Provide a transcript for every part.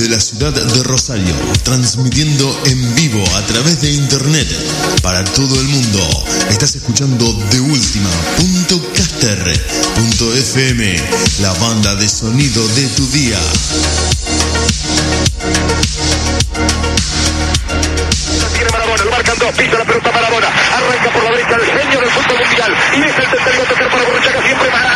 desde la ciudad de Rosario, transmitiendo en vivo a través de internet para todo el mundo. Estás escuchando de FM, la banda de sonido de tu día. Pisa la pelota Marabona, arranca por la derecha el genio del fútbol mundial y es el tercero tocar para Borruchaga siempre Marabona,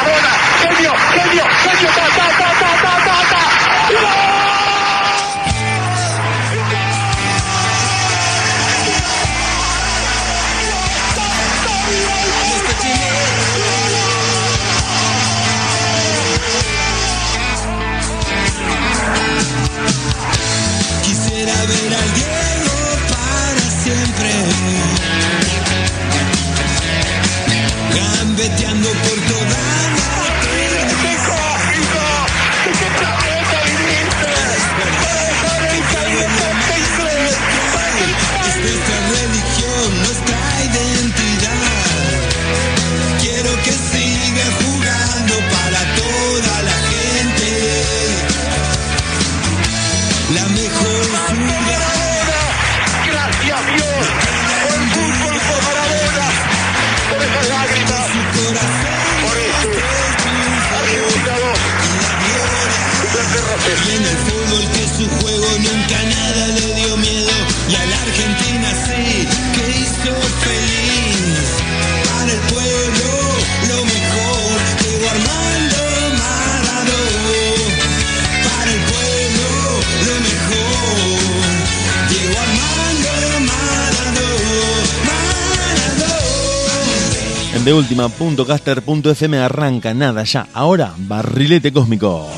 Maradona. En deultima.caster.fm arranca nada ya. Ahora, barrilete cósmico.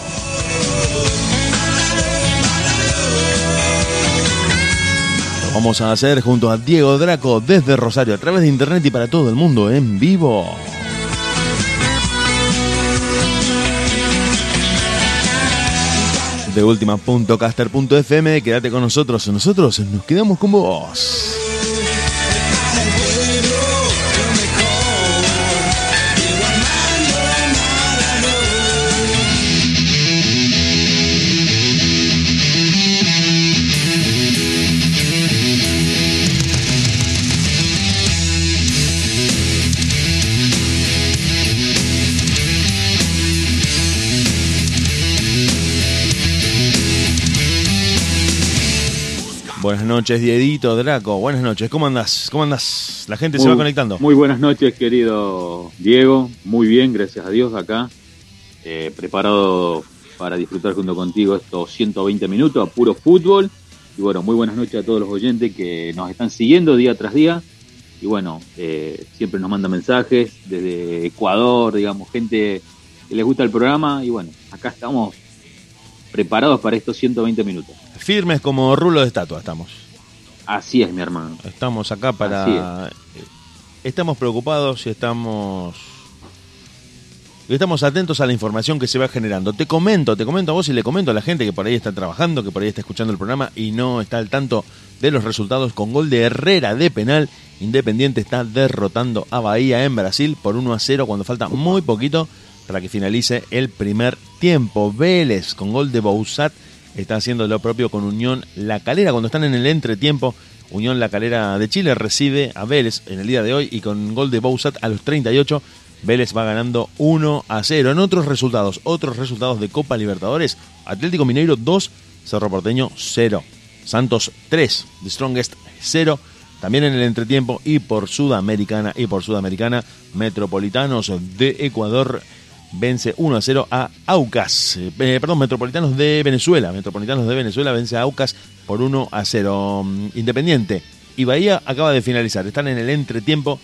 Lo vamos a hacer junto a Diego Draco desde Rosario a través de internet y para todo el mundo en vivo. De última.caster.fm, quédate con nosotros. Nosotros nos quedamos con vos. Buenas noches, Diedito, Draco. Buenas noches. ¿Cómo andás? ¿Cómo andás? La gente se va conectando. Muy buenas noches, querido Diego. Muy bien, gracias a Dios acá. Eh, preparado para disfrutar junto contigo estos 120 minutos a puro fútbol. Y bueno, muy buenas noches a todos los oyentes que nos están siguiendo día tras día. Y bueno, eh, siempre nos mandan mensajes desde Ecuador, digamos, gente que les gusta el programa. Y bueno, acá estamos preparados para estos 120 minutos. Firmes como rulo de estatua estamos. Así es, mi hermano. Estamos acá para... Estamos preocupados y estamos... Estamos atentos a la información que se va generando. Te comento, te comento a vos y le comento a la gente que por ahí está trabajando, que por ahí está escuchando el programa y no está al tanto de los resultados con gol de Herrera de penal. Independiente está derrotando a Bahía en Brasil por 1 a 0 cuando falta muy poquito para que finalice el primer tiempo. Vélez con gol de Bouzat está haciendo lo propio con Unión La Calera. Cuando están en el entretiempo, Unión La Calera de Chile recibe a Vélez en el día de hoy y con gol de Bouzat a los 38, Vélez va ganando 1 a 0. En otros resultados, otros resultados de Copa Libertadores, Atlético Mineiro 2, Cerro Porteño 0, Santos 3, The Strongest 0. También en el entretiempo y por Sudamericana y por Sudamericana, Metropolitanos de Ecuador vence 1 a 0 a Aucas. Eh, perdón, Metropolitanos de Venezuela. Metropolitanos de Venezuela vence a Aucas por 1 a 0. Mm, Independiente y Bahía acaba de finalizar. Están en el entretiempo.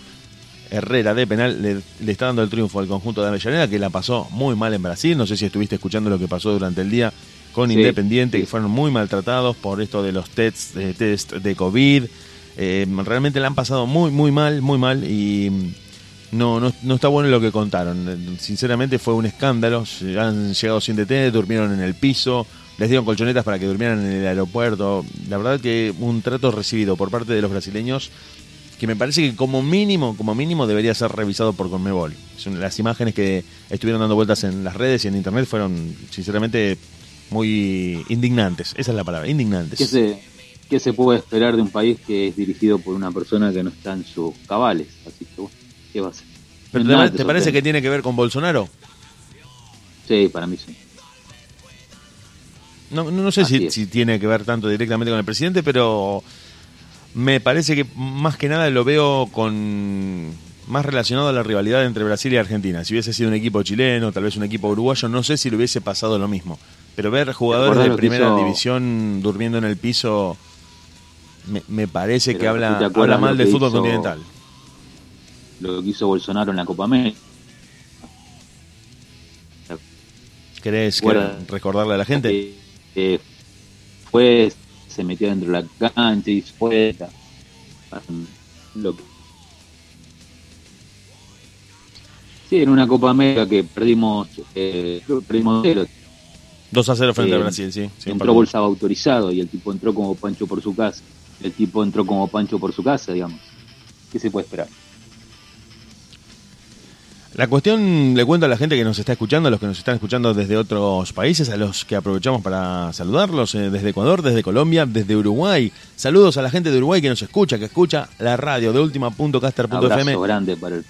Herrera de penal le, le está dando el triunfo al conjunto de Avellaneda que la pasó muy mal en Brasil. No sé si estuviste escuchando lo que pasó durante el día con Sí, Independiente, sí. que fueron muy maltratados por esto de los tests, de test de COVID. Eh, realmente la han pasado muy, muy mal, muy mal y mm, no, no, no está bueno lo que contaron. Sinceramente fue un escándalo. Han llegado sin DT, durmieron en el piso, les dieron colchonetas para que durmieran en el aeropuerto. La verdad que un trato recibido por parte de los brasileños que me parece que como mínimo, como mínimo debería ser revisado por Conmebol. Las imágenes que estuvieron dando vueltas en las redes y en internet fueron sinceramente muy indignantes, esa es la palabra, indignantes. ¿Qué se, ¿Qué se puede esperar de un país que es dirigido por una persona que no está en sus cabales? Así que, bueno, ¿qué va a hacer? ¿Pero te, te parece que tiene que ver con Bolsonaro? Sí, para mí sí. No, no, no sé si, tiene que ver tanto directamente con el presidente, pero me parece que más que nada lo veo con más relacionado a la rivalidad entre Brasil y Argentina. Si hubiese sido un equipo chileno, tal vez un equipo uruguayo, no sé si le hubiese pasado lo mismo. Pero ver jugadores de primera hizo- división durmiendo en el piso me, me parece Pero que habla, ¿tú te acuerdas habla mal del fútbol hizo- continental. Lo que hizo Bolsonaro en la Copa América. ¿Querés, Bueno. recordarle a la gente? Eh, eh, fue, se metió dentro de la cancha y fue lo que sí en una Copa América que perdimos eh, perdimos cero 2 a 0 frente Eh, a Brasil, sí. sí, entró bolsa autorizado y el tipo entró como Pancho por su casa el tipo entró como Pancho por su casa digamos qué se puede esperar La cuestión, le cuento a la gente que nos está escuchando, a los que nos están escuchando desde otros países, a los que aprovechamos para saludarlos, eh, desde Ecuador, desde Colombia, desde Uruguay. Saludos a la gente de Uruguay que nos escucha, que escucha la radio de última.caster.fm. grande para el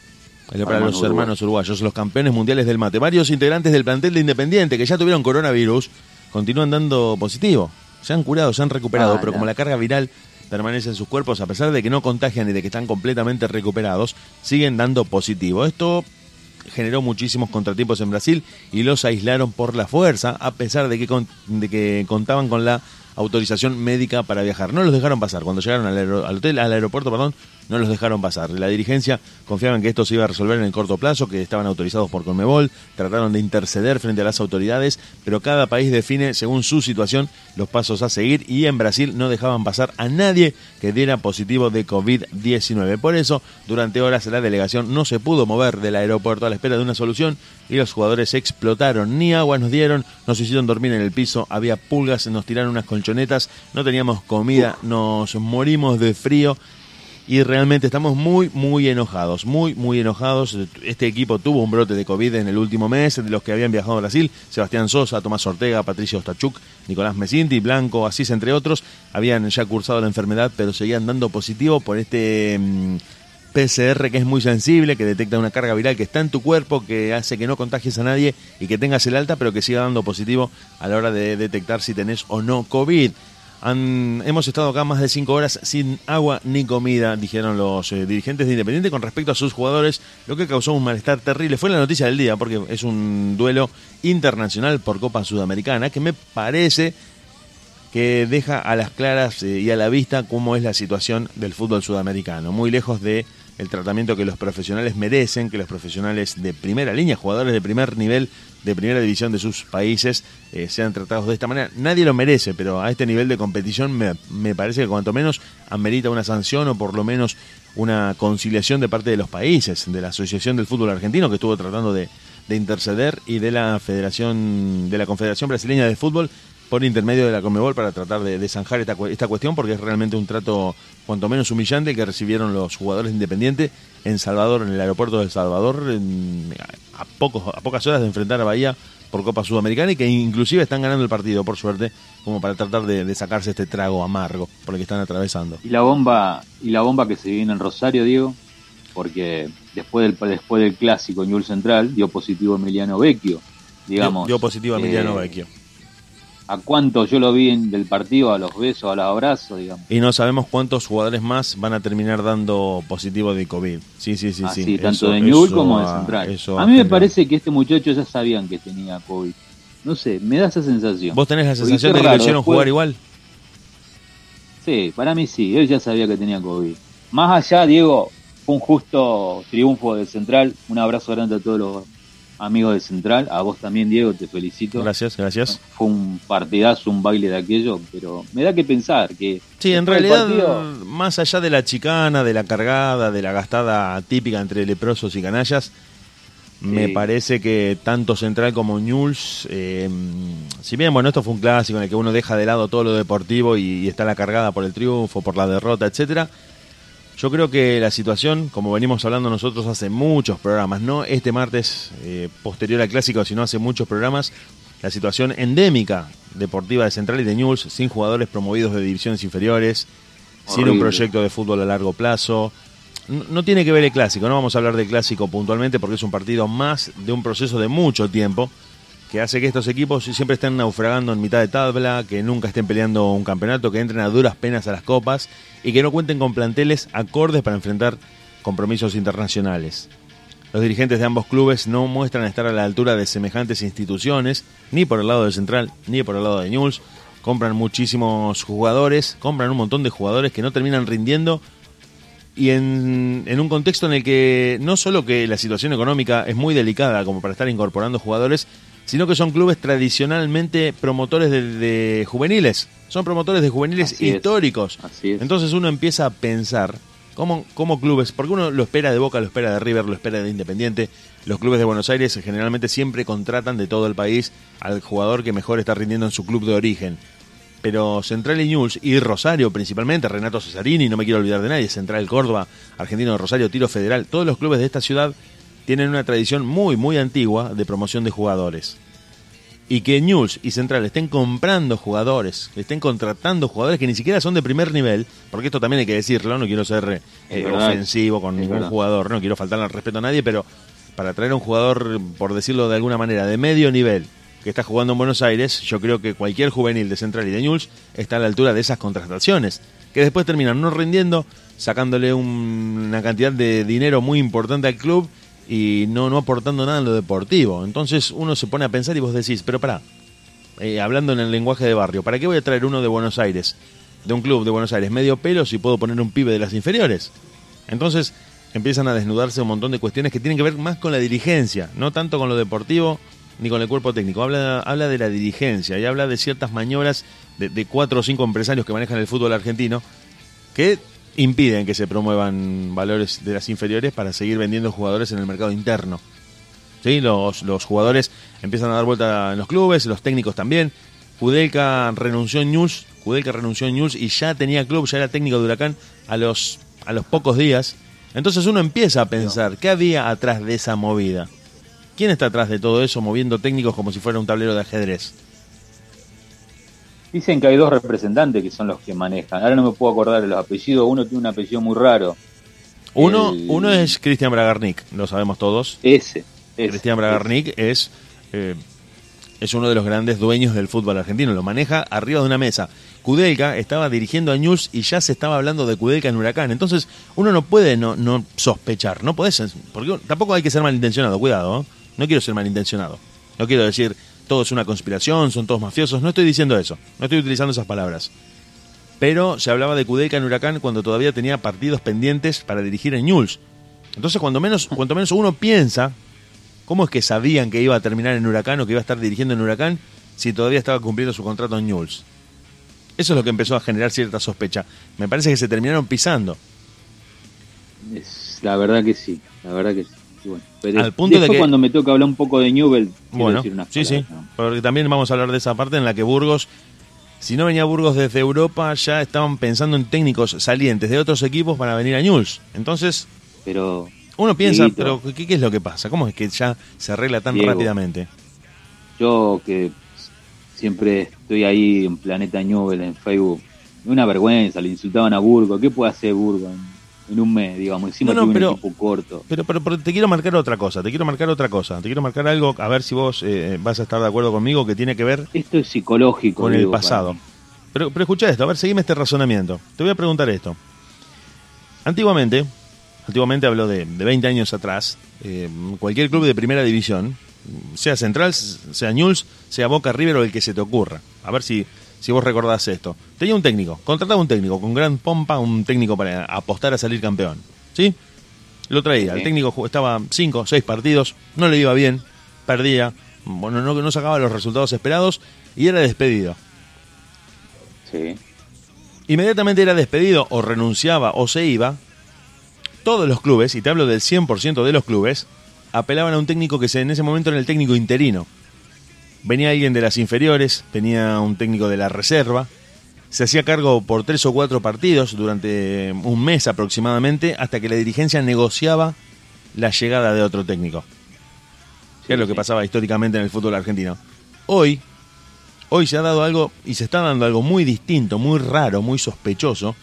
Eh, Para los Hermanos hermanos uruguayos, los campeones mundiales del mate. Varios integrantes del plantel de Independiente que ya tuvieron coronavirus continúan dando positivo. Se han curado, se han recuperado, Ah, pero como la carga viral permanece en sus cuerpos, a pesar de que no contagian y de que están completamente recuperados, siguen dando positivo. Esto generó muchísimos contratiempos en Brasil y los aislaron por la fuerza, a pesar de que, con- de que contaban con la autorización médica para viajar. No los dejaron pasar. Cuando llegaron al, al hotel, al aeropuerto, perdón, no los dejaron pasar. La dirigencia confiaba en que esto se iba a resolver en el corto plazo, que estaban autorizados por Conmebol, trataron de interceder frente a las autoridades, pero cada país define según su situación los pasos a seguir y en Brasil no dejaban pasar a nadie que diera positivo de COVID-19. Por eso, durante horas la delegación no se pudo mover del aeropuerto a la espera de una solución y los jugadores explotaron. Ni agua nos dieron, nos hicieron dormir en el piso, había pulgas, nos tiraron unas colchonetas, no teníamos comida, nos morimos de frío y realmente estamos muy, muy enojados, muy, muy enojados. Este equipo tuvo un brote de COVID en el último mes, de los que habían viajado a Brasil, Sebastián Sosa, Tomás Ortega, Patricio Ostachuk, Nicolás Mesinti, Blanco, Asís, entre otros, habían ya cursado la enfermedad, pero seguían dando positivo por este mm, PCR que es muy sensible, que detecta una carga viral que está en tu cuerpo, que hace que no contagies a nadie y que tengas el alta, pero que siga dando positivo a la hora de detectar si tenés o no COVID. Han- hemos estado acá más de cinco horas sin agua ni comida, dijeron los eh, dirigentes de Independiente con respecto a sus jugadores, lo que causó un malestar terrible. Fue la noticia del día porque es un duelo internacional por Copa Sudamericana que me parece que deja a las claras eh, y a la vista cómo es la situación del fútbol sudamericano, muy lejos de el tratamiento que los profesionales merecen, que los profesionales de primera línea, jugadores de primer nivel, de primera división de sus países, eh, sean tratados de esta manera. Nadie lo merece, pero a este nivel de competición me, me parece que cuanto menos amerita una sanción o por lo menos una conciliación de parte de los países, de la Asociación del Fútbol Argentino, que estuvo tratando de, de interceder, y de la Federación, de la Confederación Brasileña de Fútbol, por intermedio de la Conmebol para tratar de, de zanjar esta, esta cuestión porque es realmente un trato cuanto menos humillante que recibieron los jugadores independientes en Salvador, en el aeropuerto de El Salvador, en- a, pocos, a pocas horas de enfrentar a Bahía por Copa Sudamericana y que inclusive están ganando el partido, por suerte, como para tratar de, de sacarse este trago amargo por el que están atravesando. Y la bomba, y la bomba que se viene en Rosario, Diego, porque después del después del clásico Newell Central dio positivo Emiliano Vecchio, digamos. Dio positivo Emiliano eh, Vecchio. A cuánto yo lo vi en, del partido, a los besos, a los abrazos, digamos. Y no sabemos cuántos jugadores más van a terminar dando positivo de COVID. Sí, sí, sí, sí. tanto Eso- de Newell como de Central. A ha mí me parece que este muchacho ya sabían que tenía COVID. No sé, me da esa sensación. ¿Vos tenés la sensación de que lo hicieron después- jugar igual? Sí, para mí sí, él ya sabía que tenía COVID. Más allá, Diego, fue un justo triunfo de Central. Un abrazo grande a todos los amigos de Central. A vos también, Diego, te felicito. Gracias, gracias. Fue un partidazo, un baile de aquello, pero me da que pensar que... Sí, en realidad, partido- más allá de la chicana, de la cargada, de la gastada típica entre leprosos y canallas, me parece que tanto Central como Newell's, eh, si bien, bueno, esto fue un clásico en el que uno deja de lado todo lo deportivo y, y está la cargada por el triunfo, por la derrota, etcétera. Yo creo que la situación, como venimos hablando nosotros hace muchos programas, no este martes eh, posterior al clásico, sino hace muchos programas, la situación endémica deportiva de Central y de News, sin jugadores promovidos de divisiones inferiores, sin un proyecto de fútbol a largo plazo. No, no tiene que ver el clásico, no vamos a hablar del clásico puntualmente porque es un partido más de un proceso de mucho tiempo que hace que estos equipos siempre estén naufragando en mitad de tabla, que nunca estén peleando un campeonato, que entren a duras penas a las copas y que no cuenten con planteles acordes para enfrentar compromisos internacionales. Los dirigentes de ambos clubes no muestran estar a la altura de semejantes instituciones, ni por el lado de Central, ni por el lado de Newell's. Compran muchísimos jugadores, compran un montón de jugadores que no terminan rindiendo y en, en un contexto en el que no solo que la situación económica es muy delicada como para estar incorporando jugadores, sino que son clubes tradicionalmente promotores de, de juveniles. Son promotores de juveniles Así es. históricos. Así es. Entonces uno empieza a pensar cómo, cómo clubes, porque uno lo espera de Boca, lo espera de River, lo espera de Independiente. Los clubes de Buenos Aires generalmente siempre contratan de todo el país al jugador que mejor está rindiendo en su club de origen. Pero Central y News y Rosario principalmente, Renato Cesarini, no me quiero olvidar de nadie, Central Córdoba, Argentino de Rosario, Tiro Federal, todos los clubes de esta ciudad tienen una tradición muy, muy antigua de promoción de jugadores. Y que News y Central estén comprando jugadores, que estén contratando jugadores que ni siquiera son de primer nivel, porque esto también hay que decirlo, no quiero ser eh, ofensivo con Es ningún verdad. jugador, no quiero faltarle al respeto a nadie, pero para traer a un jugador, por decirlo de alguna manera, de medio nivel, que está jugando en Buenos Aires, yo creo que cualquier juvenil de Central y de News está a la altura de esas contrataciones, que después terminan no rindiendo, sacándole un- una cantidad de dinero muy importante al club y no, no aportando nada en lo deportivo. Entonces uno se pone a pensar y vos decís, pero pará, eh, hablando en el lenguaje de barrio, ¿para qué voy a traer uno de Buenos Aires, de un club de Buenos Aires, medio pelo, si puedo poner un pibe de las inferiores? Entonces empiezan a desnudarse un montón de cuestiones que tienen que ver más con la dirigencia, no tanto con lo deportivo ni con el cuerpo técnico. Habla, habla de la dirigencia y habla de ciertas maniobras de, de cuatro o cinco empresarios que manejan el fútbol argentino que impiden que se promuevan valores de las inferiores para seguir vendiendo jugadores en el mercado interno. ¿Sí? Los, los jugadores empiezan a dar vuelta en los clubes, los técnicos también. Kudelka renunció en News, renunció en News y ya tenía club, ya era técnico de Huracán a los, a los pocos días. Entonces uno empieza a pensar, ¿qué había atrás de esa movida? ¿Quién está atrás de todo eso moviendo técnicos como si fuera un tablero de ajedrez? Dicen que hay dos representantes que son los que manejan. Ahora no me puedo acordar de los apellidos. Uno tiene un apellido muy raro. Uno, El- uno es Cristian Bragarnik, lo sabemos todos. Ese. ese Cristian Bragarnik es, eh, es uno de los grandes dueños del fútbol argentino, lo maneja arriba de una mesa. Kudelka estaba dirigiendo a News y ya se estaba hablando de Kudelka en Huracán. Entonces, uno no puede no, no sospechar, no podés, porque tampoco hay que ser malintencionado, cuidado, ¿eh? no quiero ser malintencionado. No quiero decir todo es una conspiración, son todos mafiosos, no estoy diciendo eso, no estoy utilizando esas palabras. Pero se hablaba de Kudelka en Huracán cuando todavía tenía partidos pendientes para dirigir en News. Entonces, cuando menos, cuanto menos uno piensa ¿Cómo es que sabían que iba a terminar en Huracán o que iba a estar dirigiendo en Huracán si todavía estaba cumpliendo su contrato en Newell's? Eso es lo que empezó a generar cierta sospecha. Me parece que se terminaron pisando. La verdad que sí. La verdad que sí. Y bueno, pero Al punto de después que- cuando me toca hablar un poco de Newell, Bueno, decir unas sí, sí. palabras, ¿no? Porque también vamos a hablar de esa parte en la que Burgos, si no venía Burgos desde Europa, ya estaban pensando en técnicos salientes de otros equipos para venir a Newell's. Entonces, Pero uno piensa, Dieguito. pero ¿qué, qué es lo que pasa? ¿Cómo es que ya se arregla tan Diego. rápidamente? yo que siempre estoy ahí en Planeta Newell en Facebook, una vergüenza, le insultaban a Burgo. ¿Qué puede hacer Burgo en, un mes, digamos? Encima No, no, tiene pero- un equipo corto. Pero, pero, pero te quiero marcar otra cosa, te quiero marcar otra cosa, te quiero marcar algo, a ver si vos eh, vas a estar de acuerdo conmigo, que tiene que ver Esto es psicológico. con el digo, pasado. Pero, pero escucha esto, a ver, seguime este razonamiento. Te voy a preguntar esto. Antiguamente, antiguamente hablo de, de 20 años atrás, eh, cualquier club de primera división, sea Central, sea Newell's, sea Boca River o el que se te ocurra. A ver si, si vos recordás esto. Tenía un técnico, contrataba un técnico con gran pompa, un técnico para apostar a salir campeón. ¿Sí? Lo traía. El técnico estaba 5 o 6 partidos, no le iba bien, perdía, bueno, no, no sacaba los resultados esperados y era despedido. Sí. Inmediatamente era despedido o renunciaba o se iba. Todos los clubes, y te hablo del 100% de los clubes, apelaban a un técnico que se- en ese momento era el técnico interino. Venía alguien de las inferiores, venía un técnico de la reserva, se hacía cargo por tres o cuatro partidos durante un mes aproximadamente hasta que la dirigencia negociaba la llegada de otro técnico. Que es lo que sí. pasaba históricamente en el fútbol argentino. Hoy, hoy se ha dado algo y se está dando algo muy distinto, muy raro, muy sospechoso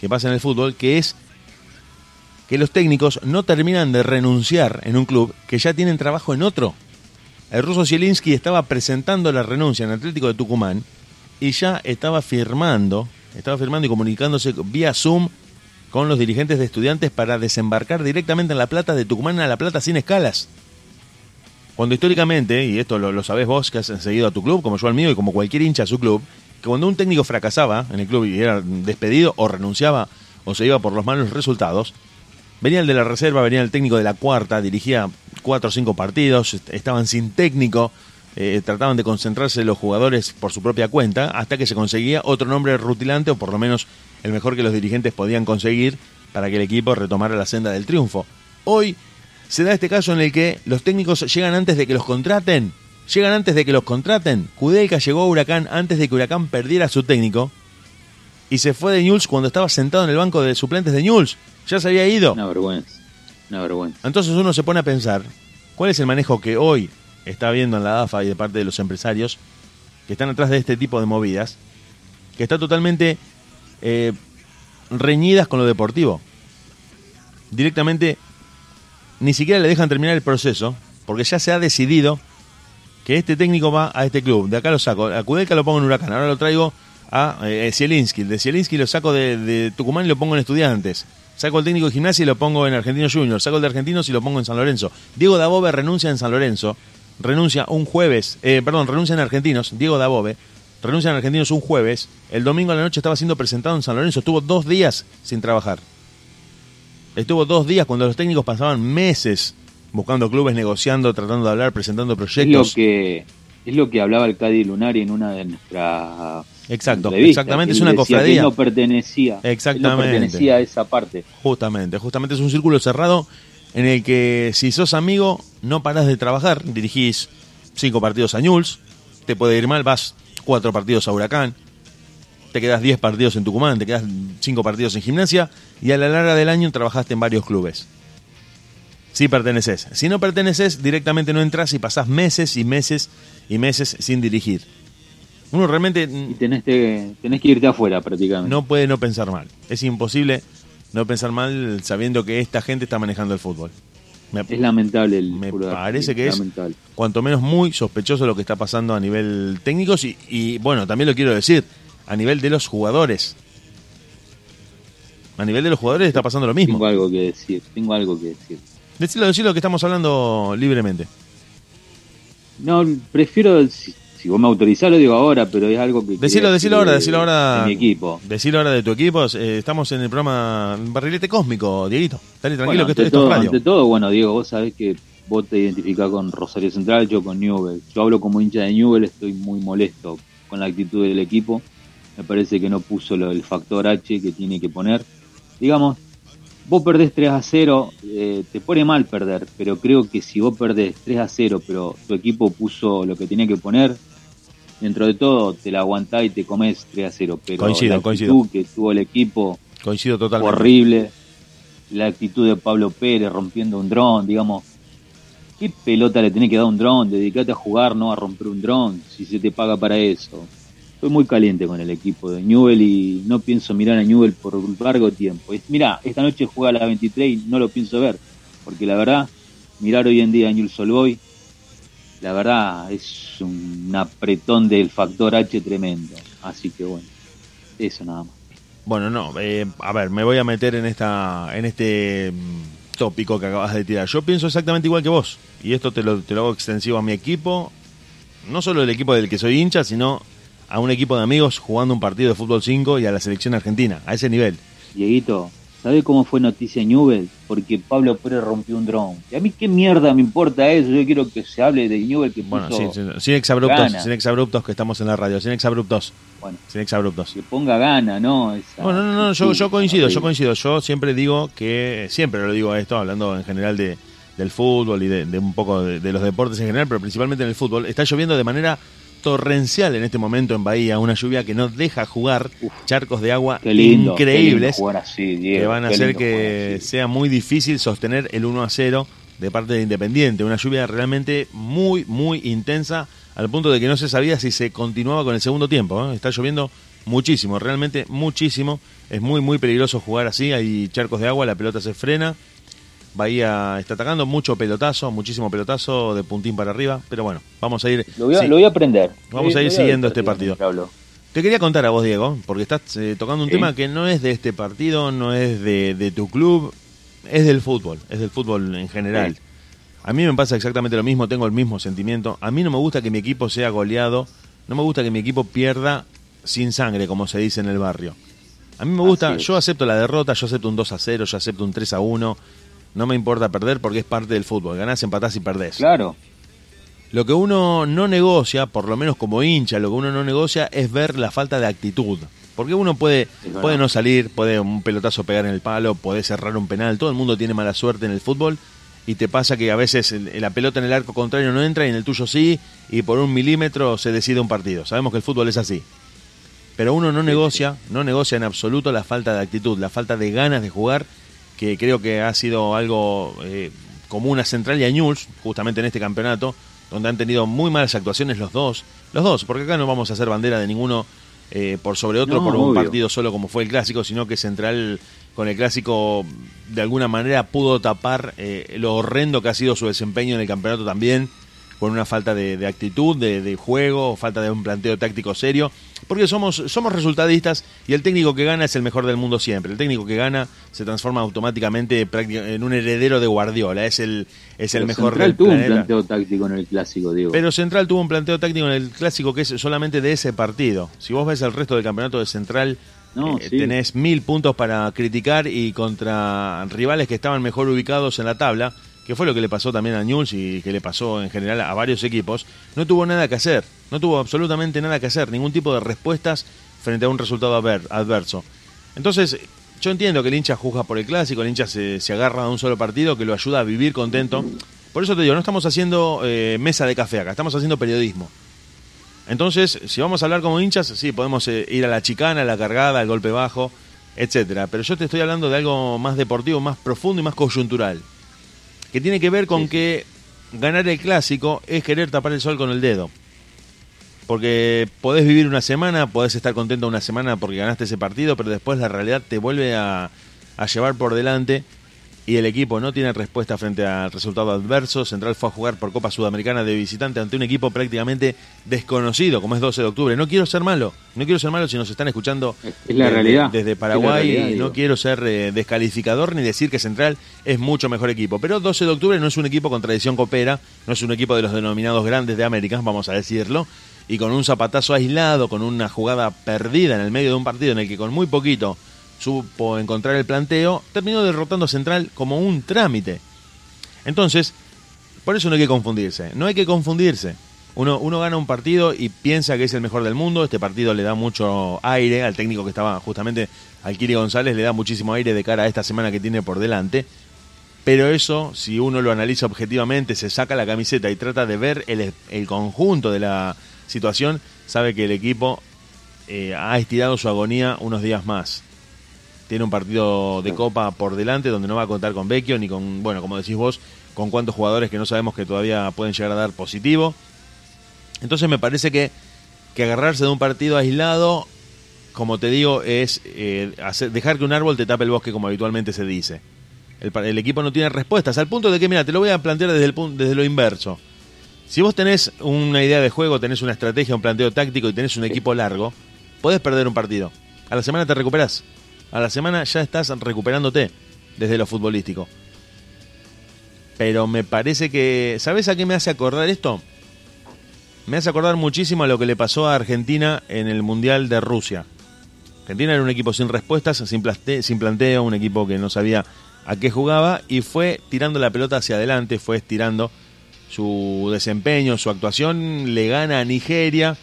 que pasa en el fútbol, que es que los técnicos no terminan de renunciar en un club que ya tienen trabajo en otro. El ruso Zielinski estaba presentando la renuncia en Atlético de Tucumán y ya estaba firmando, estaba firmando y comunicándose vía Zoom con los dirigentes de estudiantes para desembarcar directamente en La Plata de Tucumán a La Plata sin escalas. Cuando históricamente, y esto lo, lo sabés vos que has seguido a tu club, como yo al mío y como cualquier hincha a su club, que cuando un técnico fracasaba en el club y era despedido o renunciaba o se iba por los malos resultados, venía el de la reserva, venía el técnico de la cuarta, dirigía cuatro o cinco partidos, estaban sin técnico, eh, trataban de concentrarse los jugadores por su propia cuenta, hasta que se conseguía otro nombre rutilante, o por lo menos el mejor que los dirigentes podían conseguir para que el equipo retomara la senda del triunfo. Hoy se da este caso en el que los técnicos llegan antes de que los contraten. Llegan antes de que los contraten. Kudelka llegó a Huracán antes de que Huracán perdiera a su técnico. Y se fue de Newell's cuando estaba sentado en el banco de suplentes de Newell's. Ya se había ido. Una vergüenza. Una vergüenza. Entonces uno se pone a pensar, ¿cuál es el manejo que hoy está habiendo en la DAFA y de parte de los empresarios que están atrás de este tipo de movidas? Que está totalmente eh, reñidas con lo deportivo. Directamente ni siquiera le dejan terminar el proceso, porque ya se ha decidido que este técnico va a este club. De acá lo saco. A Kudelka lo pongo en Huracán. Ahora lo traigo a eh, Zielinski. De Zielinski lo saco de, de, Tucumán y lo pongo en Estudiantes. Saco el técnico de gimnasia y lo pongo en Argentino Junior. Saco el de Argentinos y lo pongo en San Lorenzo. Diego Dabove renuncia en San Lorenzo. Renuncia un jueves. Eh, perdón, renuncia en Argentinos. Diego Dabove renuncia en Argentinos un jueves. El domingo a la noche estaba siendo presentado en San Lorenzo. Estuvo dos días sin trabajar. Estuvo dos días cuando los técnicos pasaban meses buscando clubes, negociando, tratando de hablar, presentando proyectos. Es lo que, es lo que hablaba el Cadi Lunari en una de nuestras Exacto, exactamente, es una cofradía. no pertenecía, exactamente. no pertenecía a esa parte. Justamente, justamente es un círculo cerrado en el que si sos amigo no parás de trabajar, dirigís cinco partidos a Newell's, te puede ir mal, vas cuatro partidos a Huracán, te quedas diez partidos en Tucumán, te quedas cinco partidos en gimnasia y a la larga del año trabajaste en varios clubes. Si perteneces. Si no perteneces, directamente no entras y pasás meses y meses y meses sin dirigir. Uno realmente... Y tenés que, tenés que irte afuera prácticamente. No puede no pensar mal. Es imposible no pensar mal sabiendo que esta gente está manejando el fútbol. Me, es lamentable el Me parece que es cuanto menos muy sospechoso lo que está pasando a nivel técnico y, y bueno, también lo quiero decir, a nivel de los jugadores. A nivel de los jugadores está pasando lo mismo. Tengo algo que decir, tengo algo que decir. Decilo, decilo que estamos hablando libremente. No, prefiero, si, si, vos me autorizás lo digo ahora, pero es algo que... Decilo, decilo ahora, decilo ahora. De mi equipo. Decilo ahora de tu equipo. Eh, estamos en el programa Barrilete Cósmico, Dieguito. Dale tranquilo bueno, que esto, esto es radio. Ante todo, bueno, Diego, vos sabés que vos te identificás con Rosario Central, yo con Newell. Yo hablo como hincha de Newell, estoy muy molesto con la actitud del equipo. Me parece que no puso lo, el factor H que tiene que poner. Digamos, vos perdés 3 a 0, eh, te pone mal perder, pero creo que si vos perdés 3 a 0, pero tu equipo puso lo que tenía que poner, dentro de todo te la aguantás y te comes 3 a 0. Pero coincido, la coincido. que tuvo el equipo Coincido totalmente. horrible, la actitud de Pablo Pérez rompiendo un dron, digamos, ¿qué pelota le tenés que dar a un dron? Dedicate a jugar, no a romper un dron, si se te paga para eso. Estoy muy caliente con el equipo de Newell y no pienso mirar a Newell por largo tiempo. Mira, esta noche juega a las 23 y no lo pienso ver, porque la verdad, mirar hoy en día a Newell Solboy, la verdad es un apretón del factor H tremendo. Así que bueno, eso nada más. Bueno, no, eh, a ver, me voy a meter en esta en este mm, tópico que acabas de tirar. Yo pienso exactamente igual que vos, y esto te lo, te lo hago extensivo a mi equipo, no solo el equipo del que soy hincha, sino a un equipo de amigos jugando un partido de fútbol 5 y a la selección argentina, a ese nivel. Dieguito, ¿sabes cómo fue noticia en Newell? Porque Pablo Pérez rompió un dron. Y a mí qué mierda me importa eso, yo quiero que se hable de Newell que Bueno, puso sin, sin- sin exabruptos, gana. sin exabruptos que estamos en la radio, sin exabruptos, Bueno, sin exabruptos. que ponga gana, ¿no? Esa Bueno, no, no, yo, actitud yo coincido, yo coincido. Yo siempre digo que, siempre lo digo esto, hablando en general de, del fútbol y de, de un poco de, de los deportes en general, pero principalmente en el fútbol. Está lloviendo de manera torrencial en este momento en Bahía, una lluvia que no deja jugar Uf. charcos de agua lindo, increíbles jugar así, Diego, que van a hacer que sea muy difícil sostener el 1 a 0 de parte de Independiente. Una lluvia realmente muy, muy intensa al punto de que no se sabía si se continuaba con el segundo tiempo. ¿eh? Está lloviendo muchísimo, realmente muchísimo. Es muy, muy peligroso jugar así. Hay charcos de agua, la pelota se frena. Bahía está atacando, mucho pelotazo, muchísimo pelotazo de puntín para arriba. Pero bueno, vamos a ir. Lo voy a, lo voy a aprender. Vamos a ir siguiendo este partido. Te quería contar a vos, Diego, porque estás eh, tocando un Sí. tema que no es de este partido, no es de, de tu club, es del fútbol, es del fútbol en general. A mí me pasa exactamente lo mismo, tengo el mismo sentimiento. A mí no me gusta que mi equipo sea goleado, no me gusta que mi equipo pierda sin sangre, como se dice en el barrio. A mí me gusta, yo acepto la derrota, yo acepto un 2 a 0, yo acepto un 3 a 1. No me importa perder porque es parte del fútbol. Ganás, empatás y perdés. Claro. Lo que uno no negocia, por lo menos como hincha, lo que uno no negocia es ver la falta de actitud. Porque uno puede, puede no salir, puede un pelotazo pegar en el palo, puede cerrar un penal, todo el mundo tiene mala suerte en el fútbol y te pasa que a veces la pelota en el arco contrario no entra y en el tuyo sí y por un milímetro se decide un partido. Sabemos que el fútbol es así. Pero uno no negocia, no negocia en absoluto la falta de actitud, la falta de ganas de jugar, que creo que ha sido algo eh, común a Central y a News, justamente en este campeonato, donde han tenido muy malas actuaciones los dos. Los dos, porque acá no vamos a hacer bandera de ninguno eh, por sobre otro No, por un obvio. partido solo como fue el clásico, sino que Central con el clásico de alguna manera pudo tapar eh, lo horrendo que ha sido su desempeño en el campeonato también, con una falta de, de actitud, de, de juego, falta de un planteo táctico serio, porque somos, somos resultadistas y el técnico que gana es el mejor del mundo siempre. El técnico que gana se transforma automáticamente en un heredero de Guardiola, es el, es el Pero mejor Central del tuvo un planteo táctico en el clásico, Diego. Pero Central tuvo un planteo táctico en el clásico que es solamente de ese partido. Si vos ves el resto del campeonato de Central, No, eh, sí. tenés mil puntos para criticar y contra rivales que estaban mejor ubicados en la tabla, que fue lo que le pasó también a Newell's y que le pasó en general a varios equipos, no tuvo nada que hacer, no tuvo absolutamente nada que hacer, ningún tipo de respuestas frente a un resultado adver- adverso. Entonces, yo entiendo que el hincha juzga por el clásico, el hincha se, se agarra a un solo partido que lo ayuda a vivir contento. Por eso te digo, no estamos haciendo eh, mesa de café acá, estamos haciendo periodismo. Entonces, si vamos a hablar como hinchas, sí, podemos eh, ir a la chicana, a la cargada, al golpe bajo, etcétera. Pero yo te estoy hablando de algo más deportivo, más profundo y más coyuntural. Que tiene que ver con que ganar el clásico es querer tapar el sol con el dedo. Porque podés vivir una semana, podés estar contento una semana porque ganaste ese partido, pero después la realidad te vuelve a, a llevar por delante y el equipo no tiene respuesta frente al resultado adverso. Central fue a jugar por Copa Sudamericana de visitante ante un equipo prácticamente desconocido, como es 12 de octubre. No quiero ser malo, no quiero ser malo si nos están escuchando Es- la desde- realidad. desde Paraguay. realidad, y no quiero ser eh, descalificador ni decir que Central es mucho mejor equipo. Pero 12 de octubre no es un equipo con tradición copera, no es un equipo de los denominados grandes de América, vamos a decirlo. Y con un zapatazo aislado, con una jugada perdida en el medio de un partido en el que con muy poquito supo encontrar el planteo, terminó derrotando a Central como un trámite. Entonces, por eso no hay que confundirse. No hay que confundirse. Uno, uno gana un partido y piensa que es el mejor del mundo. Este partido le da mucho aire al técnico que estaba justamente, al Kiri González, le da muchísimo aire de cara a esta semana que tiene por delante. Pero eso, si uno lo analiza objetivamente, se saca la camiseta y trata de ver el, el conjunto de la situación, sabe que el equipo eh, ha estirado su agonía unos días más. Tiene un partido de copa por delante donde no va a contar con Vecchio ni con, bueno, como decís vos, con cuántos jugadores que no sabemos que todavía pueden llegar a dar positivo. Entonces me parece que, que agarrarse de un partido aislado, como te digo, es eh, hacer- dejar que un árbol te tape el bosque como habitualmente se dice. El, el equipo no tiene respuestas, al punto de que, mira, te lo voy a plantear desde, el, desde lo inverso. Si vos tenés una idea de juego, tenés una estrategia, un planteo táctico y tenés un equipo largo, podés perder un partido. A la semana te recuperás. A la semana ya estás recuperándote desde lo futbolístico. Pero me parece que... ¿Sabes a qué me hace acordar esto? Me hace acordar muchísimo a lo que le pasó a Argentina en el Mundial de Rusia. Argentina era un equipo sin respuestas, sin, sin planteo, un equipo que no sabía a qué jugaba y fue tirando la pelota hacia adelante, fue estirando su desempeño, su actuación, le gana a Nigeria,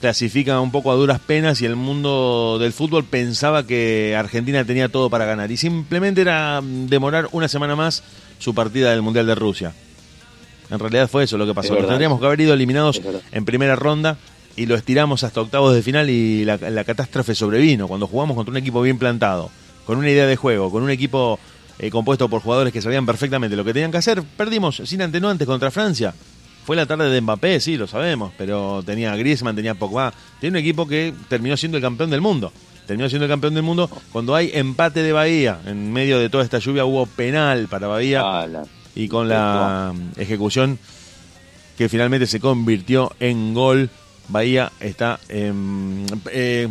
clasifica un poco a duras penas y el mundo del fútbol pensaba que Argentina tenía todo para ganar y simplemente era mm, demorar una semana más su partida del Mundial de Rusia. En realidad fue eso lo que pasó. Tendríamos que haber ido eliminados en primera ronda y lo estiramos hasta octavos de final y la, la catástrofe sobrevino cuando jugamos contra un equipo bien plantado, con una idea de juego, con un equipo eh, compuesto por jugadores que sabían perfectamente lo que tenían que hacer. Perdimos sin antes contra Francia. Fue la tarde de Mbappé, sí, lo sabemos, pero tenía Griezmann, tenía Pogba. Tiene un equipo que terminó siendo el campeón del mundo. Terminó siendo el campeón del mundo cuando hay empate de Bahía. En medio de toda esta lluvia hubo penal para Bahía Ah, la- y con la ejecución que finalmente se convirtió en gol. Bahía está en... eh,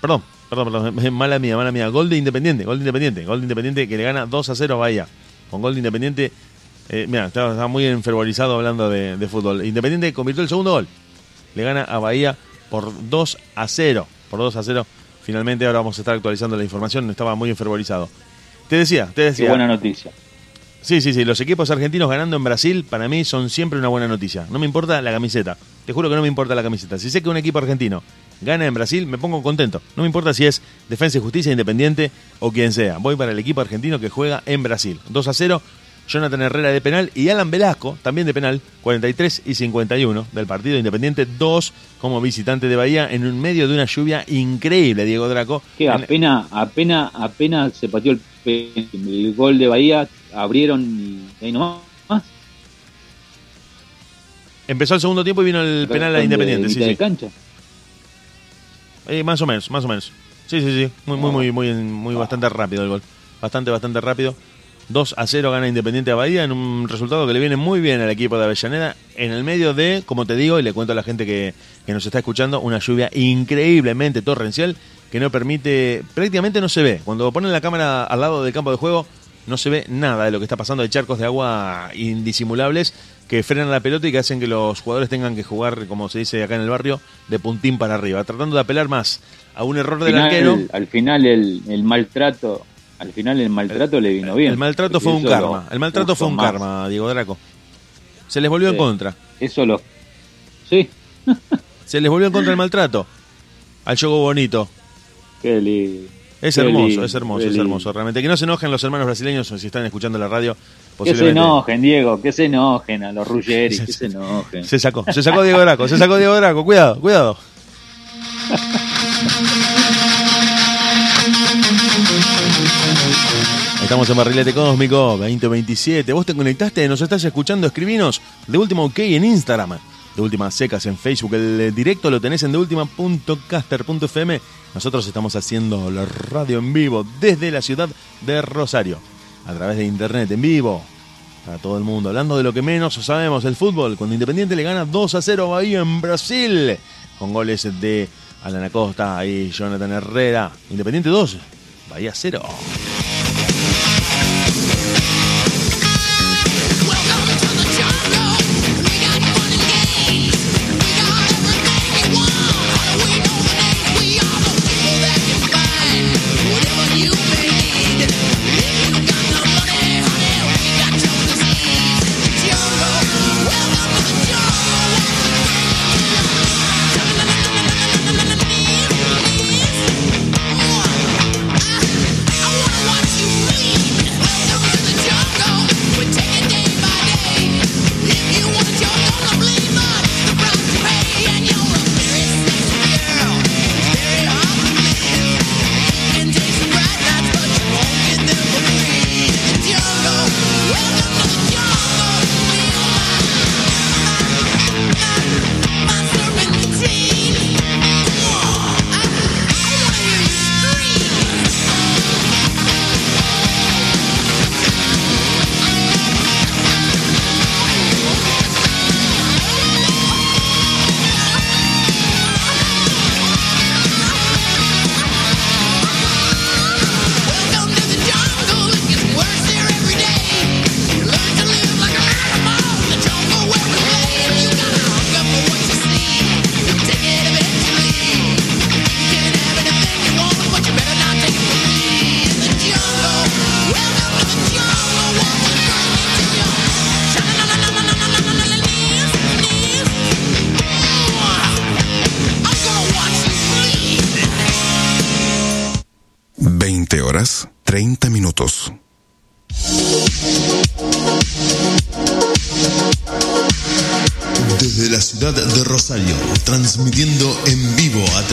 perdón, perdón, perdón, mala mía, mala mía. Gol de Independiente, gol de Independiente, gol de Independiente que le gana 2 a 0 a Bahía. Con gol de Independiente, eh, mira, estaba, estaba muy enfervorizado hablando de, de fútbol. Independiente convirtió el segundo gol. Le gana a Bahía por 2 a 0. Por 2 a 0. Finalmente ahora vamos a estar actualizando la información. Estaba muy enfervorizado. Te decía, te Qué decía. buena noticia. Sí, sí, sí. Los equipos argentinos ganando en Brasil para mí son siempre una buena noticia. No me importa la camiseta. Te juro que no me importa la camiseta. Si sé que un equipo argentino gana en Brasil, me pongo contento. No me importa si es Defensa y Justicia Independiente o quien sea. Voy para el equipo argentino que juega en Brasil. 2 a 0. Jonathan Herrera de penal y Alan Velasco, también de penal, 43 y 51 del partido Independiente 2 como visitante de Bahía en un medio de una lluvia increíble, Diego Draco. Que En- apenas, apenas, apenas se pateó el, el gol de Bahía, abrieron y ahí nomás. Empezó el segundo tiempo y vino el penal a De- Independiente. de Sí, cancha. Eh, más o menos, más o menos. Sí, sí, sí. Muy, muy, muy, muy, muy bastante rápido el gol. Bastante, bastante rápido. 2 a 0 gana Independiente a Bahía en un resultado que le viene muy bien al equipo de Avellaneda. En el medio de, como te digo, y le cuento a la gente que, que nos está escuchando, una lluvia increíblemente torrencial que no permite, prácticamente no se ve. Cuando ponen la cámara al lado del campo de juego, no se ve nada de lo que está pasando. Hay charcos de agua indisimulables que frenan la pelota y que hacen que los jugadores tengan que jugar, como se dice acá en el barrio, de puntín para arriba, tratando de apelar más a un error del Final- arquero. al final el, el maltrato, al final el maltrato le vino bien. El maltrato fue un karma. lo El maltrato fue un más. karma, Diego Draco. Se les volvió en contra. Eso lo. Sí, Se les volvió en contra el maltrato. Al juego bonito. qué lindo. Es hermoso, lindo, es hermoso, es hermoso. Realmente. Que no se enojen los hermanos brasileños si están escuchando la radio. Que se enojen, Diego, que se enojen a los Ruggeri, que se enojen. Se sacó, se sacó Diego Draco, se sacó Diego Draco. Cuidado, cuidado. Estamos en Barrilete Cósmico 2027. Vos te conectaste, nos estás escuchando, escribinos de última OK en Instagram, de última secas en Facebook. El eh, directo lo tenés en deultima.caster.fm. Nosotros estamos haciendo la radio en vivo desde la ciudad de Rosario, a través de internet en vivo, para todo el mundo. Hablando de lo que menos sabemos, el fútbol, cuando Independiente le gana 2 a 0 a Bahía en Brasil, con goles de Alan Acosta y Jonathan Herrera. Independiente 2, Bahía 0.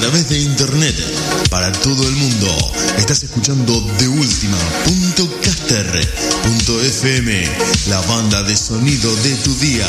Través de internet para todo el mundo. Estás escuchando de FM, la banda de sonido de tu día.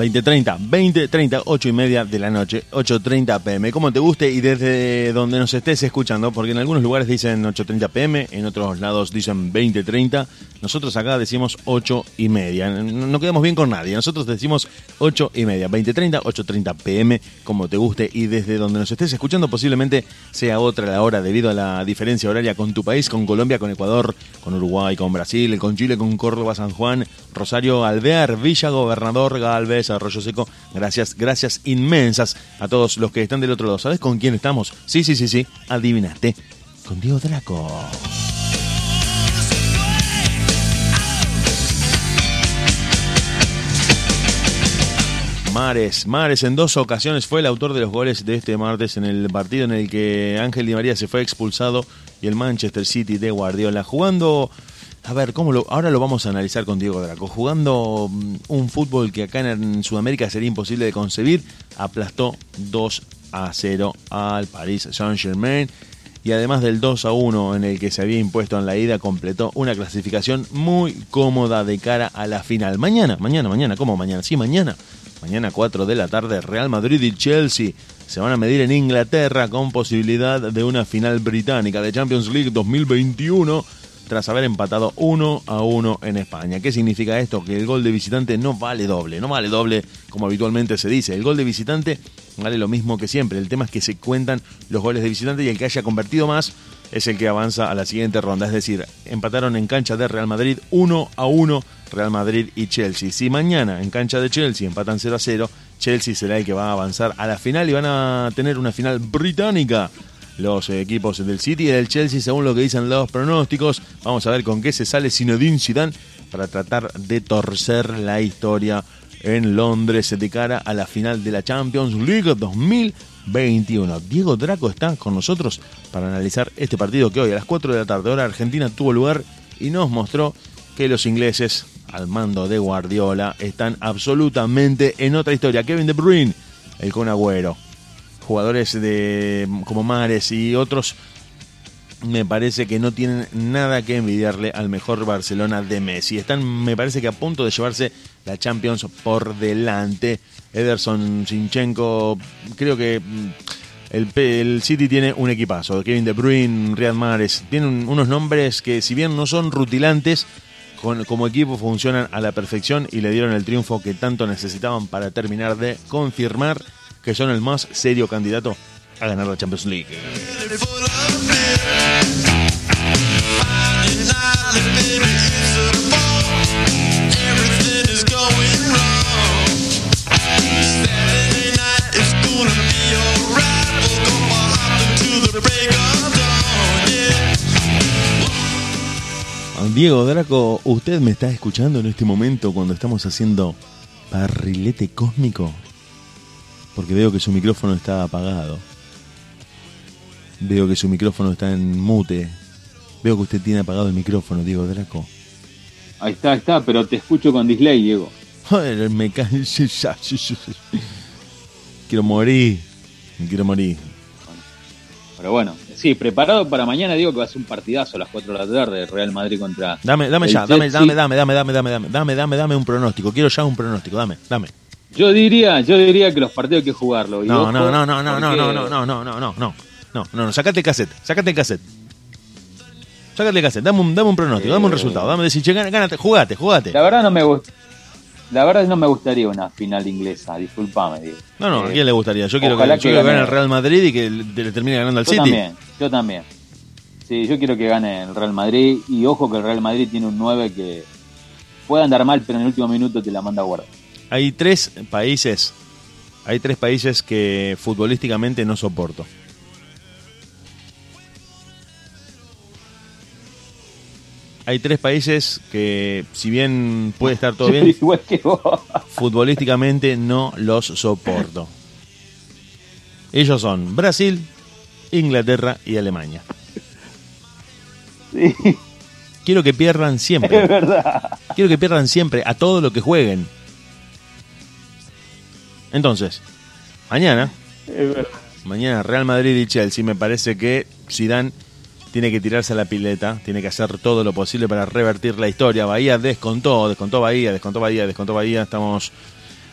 20.30, 20.30, 8 y media de la noche, 8.30 pm, como te guste y desde donde nos estés escuchando, porque en algunos lugares dicen 8.30 pm, en otros lados dicen 20.30, nosotros acá decimos 8 y media, no quedamos bien con nadie, nosotros decimos 8 y media, 20.30, 8.30 pm, como te guste y desde donde nos estés escuchando posiblemente sea otra la hora debido a la diferencia horaria con tu país, con Colombia, con Ecuador, con Uruguay, con Brasil, con Chile, con Córdoba, San Juan, Rosario, Alvear, Villa, Gobernador, Galvez, Arroyo Seco. Gracias, gracias inmensas a todos los que están del otro lado. ¿Sabes con quién estamos? Sí, sí, sí, sí. Adivinaste. Con Diego Draco. Mares, Mares en dos ocasiones fue el autor de los goles de este martes en el partido en el que Ángel Di María se fue expulsado y el Manchester City de Guardiola jugando, a ver, cómo lo, ahora lo vamos a analizar con Diego Draco, jugando mm, un fútbol que acá en Sudamérica sería imposible de concebir, aplastó 2 a 0 al Paris Saint-Germain y además del 2 a 1 en el que se había impuesto en la ida, completó una clasificación muy cómoda de cara a la final. Mañana, mañana, mañana, ¿cómo mañana? Sí, mañana. Mañana 4 de la tarde, Real Madrid y Chelsea se van a medir en Inglaterra con posibilidad de una final británica de Champions League 2021 tras haber empatado 1 a 1 en España. ¿Qué significa esto? Que el gol de visitante no vale doble, no vale doble como habitualmente se dice. El gol de visitante vale lo mismo que siempre. El tema es que se cuentan los goles de visitante y el que haya convertido más es el que avanza a la siguiente ronda. Es decir, empataron en cancha de Real Madrid 1 a 1 Real Madrid y Chelsea. Si mañana en cancha de Chelsea empatan 0 a 0, Chelsea será el que va a avanzar a la final y van a tener una final británica. Los equipos del City y del Chelsea, según lo que dicen los pronósticos, vamos a ver con qué se sale Zinedine Zidane para tratar de torcer la historia en Londres de cara a la final de la Champions League 2021. Diego Draco está con nosotros para analizar este partido que hoy a las 4 de la tarde hora Argentina tuvo lugar y nos mostró que los ingleses al mando de Guardiola están absolutamente en otra historia. Kevin De Bruyne, el con Agüero, jugadores de como Mares y otros me parece que no tienen nada que envidiarle al mejor Barcelona de Messi. Están, me parece que a punto de llevarse la Champions por delante. Ederson, Sinchenko, creo que mm, el, City tiene un equipazo. Kevin De Bruyne, Riyad Mahrez, tienen unos nombres que si bien no son rutilantes, como equipo funcionan a la perfección y le dieron el triunfo que tanto necesitaban para terminar de confirmar que son el más serio candidato a ganar la Champions League. Diego Draco, ¿usted me está escuchando en este momento cuando estamos haciendo barrilete cósmico? Porque veo que su micrófono está apagado. Veo que su micrófono está en mute. Veo que usted tiene apagado el micrófono, Diego Draco. Ahí está, ahí está, pero te escucho con display, Diego. Joder, me Quiero morir. Me quiero morir. Pero bueno, sí, preparado para mañana, digo que va a ser un partidazo a las 4 de la tarde, Real Madrid contra. Dame, dame ya, dame, dame, dame, dame, dame, dame, dame, dame, dame, dame un pronóstico. Quiero ya un pronóstico, dame, dame. Yo diría, yo diría que los partidos hay que jugarlo. No, no, no, no, no, no, no, no, no, no, no, no, no, no, no, no, sacate el cassette, sacate el cassette. Sacate el cassette, dame un, dame un pronóstico, dame un Eh. resultado, dame decir, che, gana- gánate, jugate, jugate. La verdad no me gusta. La verdad no me gustaría una final inglesa, disculpame, digo. No, no, ¿a Eh, quién le gustaría? Yo quiero que, yo que gane el Real Madrid y que le, termine ganando al Yo City. también, yo también. Sí, yo quiero que gane el Real Madrid y ojo que el Real Madrid tiene un 9 que puede andar mal, pero en el último minuto te la manda a guardar. Hay tres países, hay tres países que futbolísticamente no soporto. Hay tres países que, si bien puede estar todo bien, futbolísticamente no los soporto. Ellos son Brasil, Inglaterra y Alemania. Sí, Quiero que pierdan es siempre. verdad. Quiero que pierdan siempre a todo lo que jueguen. Entonces, mañana, mañana Real Madrid y Chelsea, me parece que Zidane tiene que tirarse a la pileta, tiene que hacer todo lo posible para revertir la historia. Bahía descontó, descontó Bahía, descontó Bahía, descontó Bahía. Estamos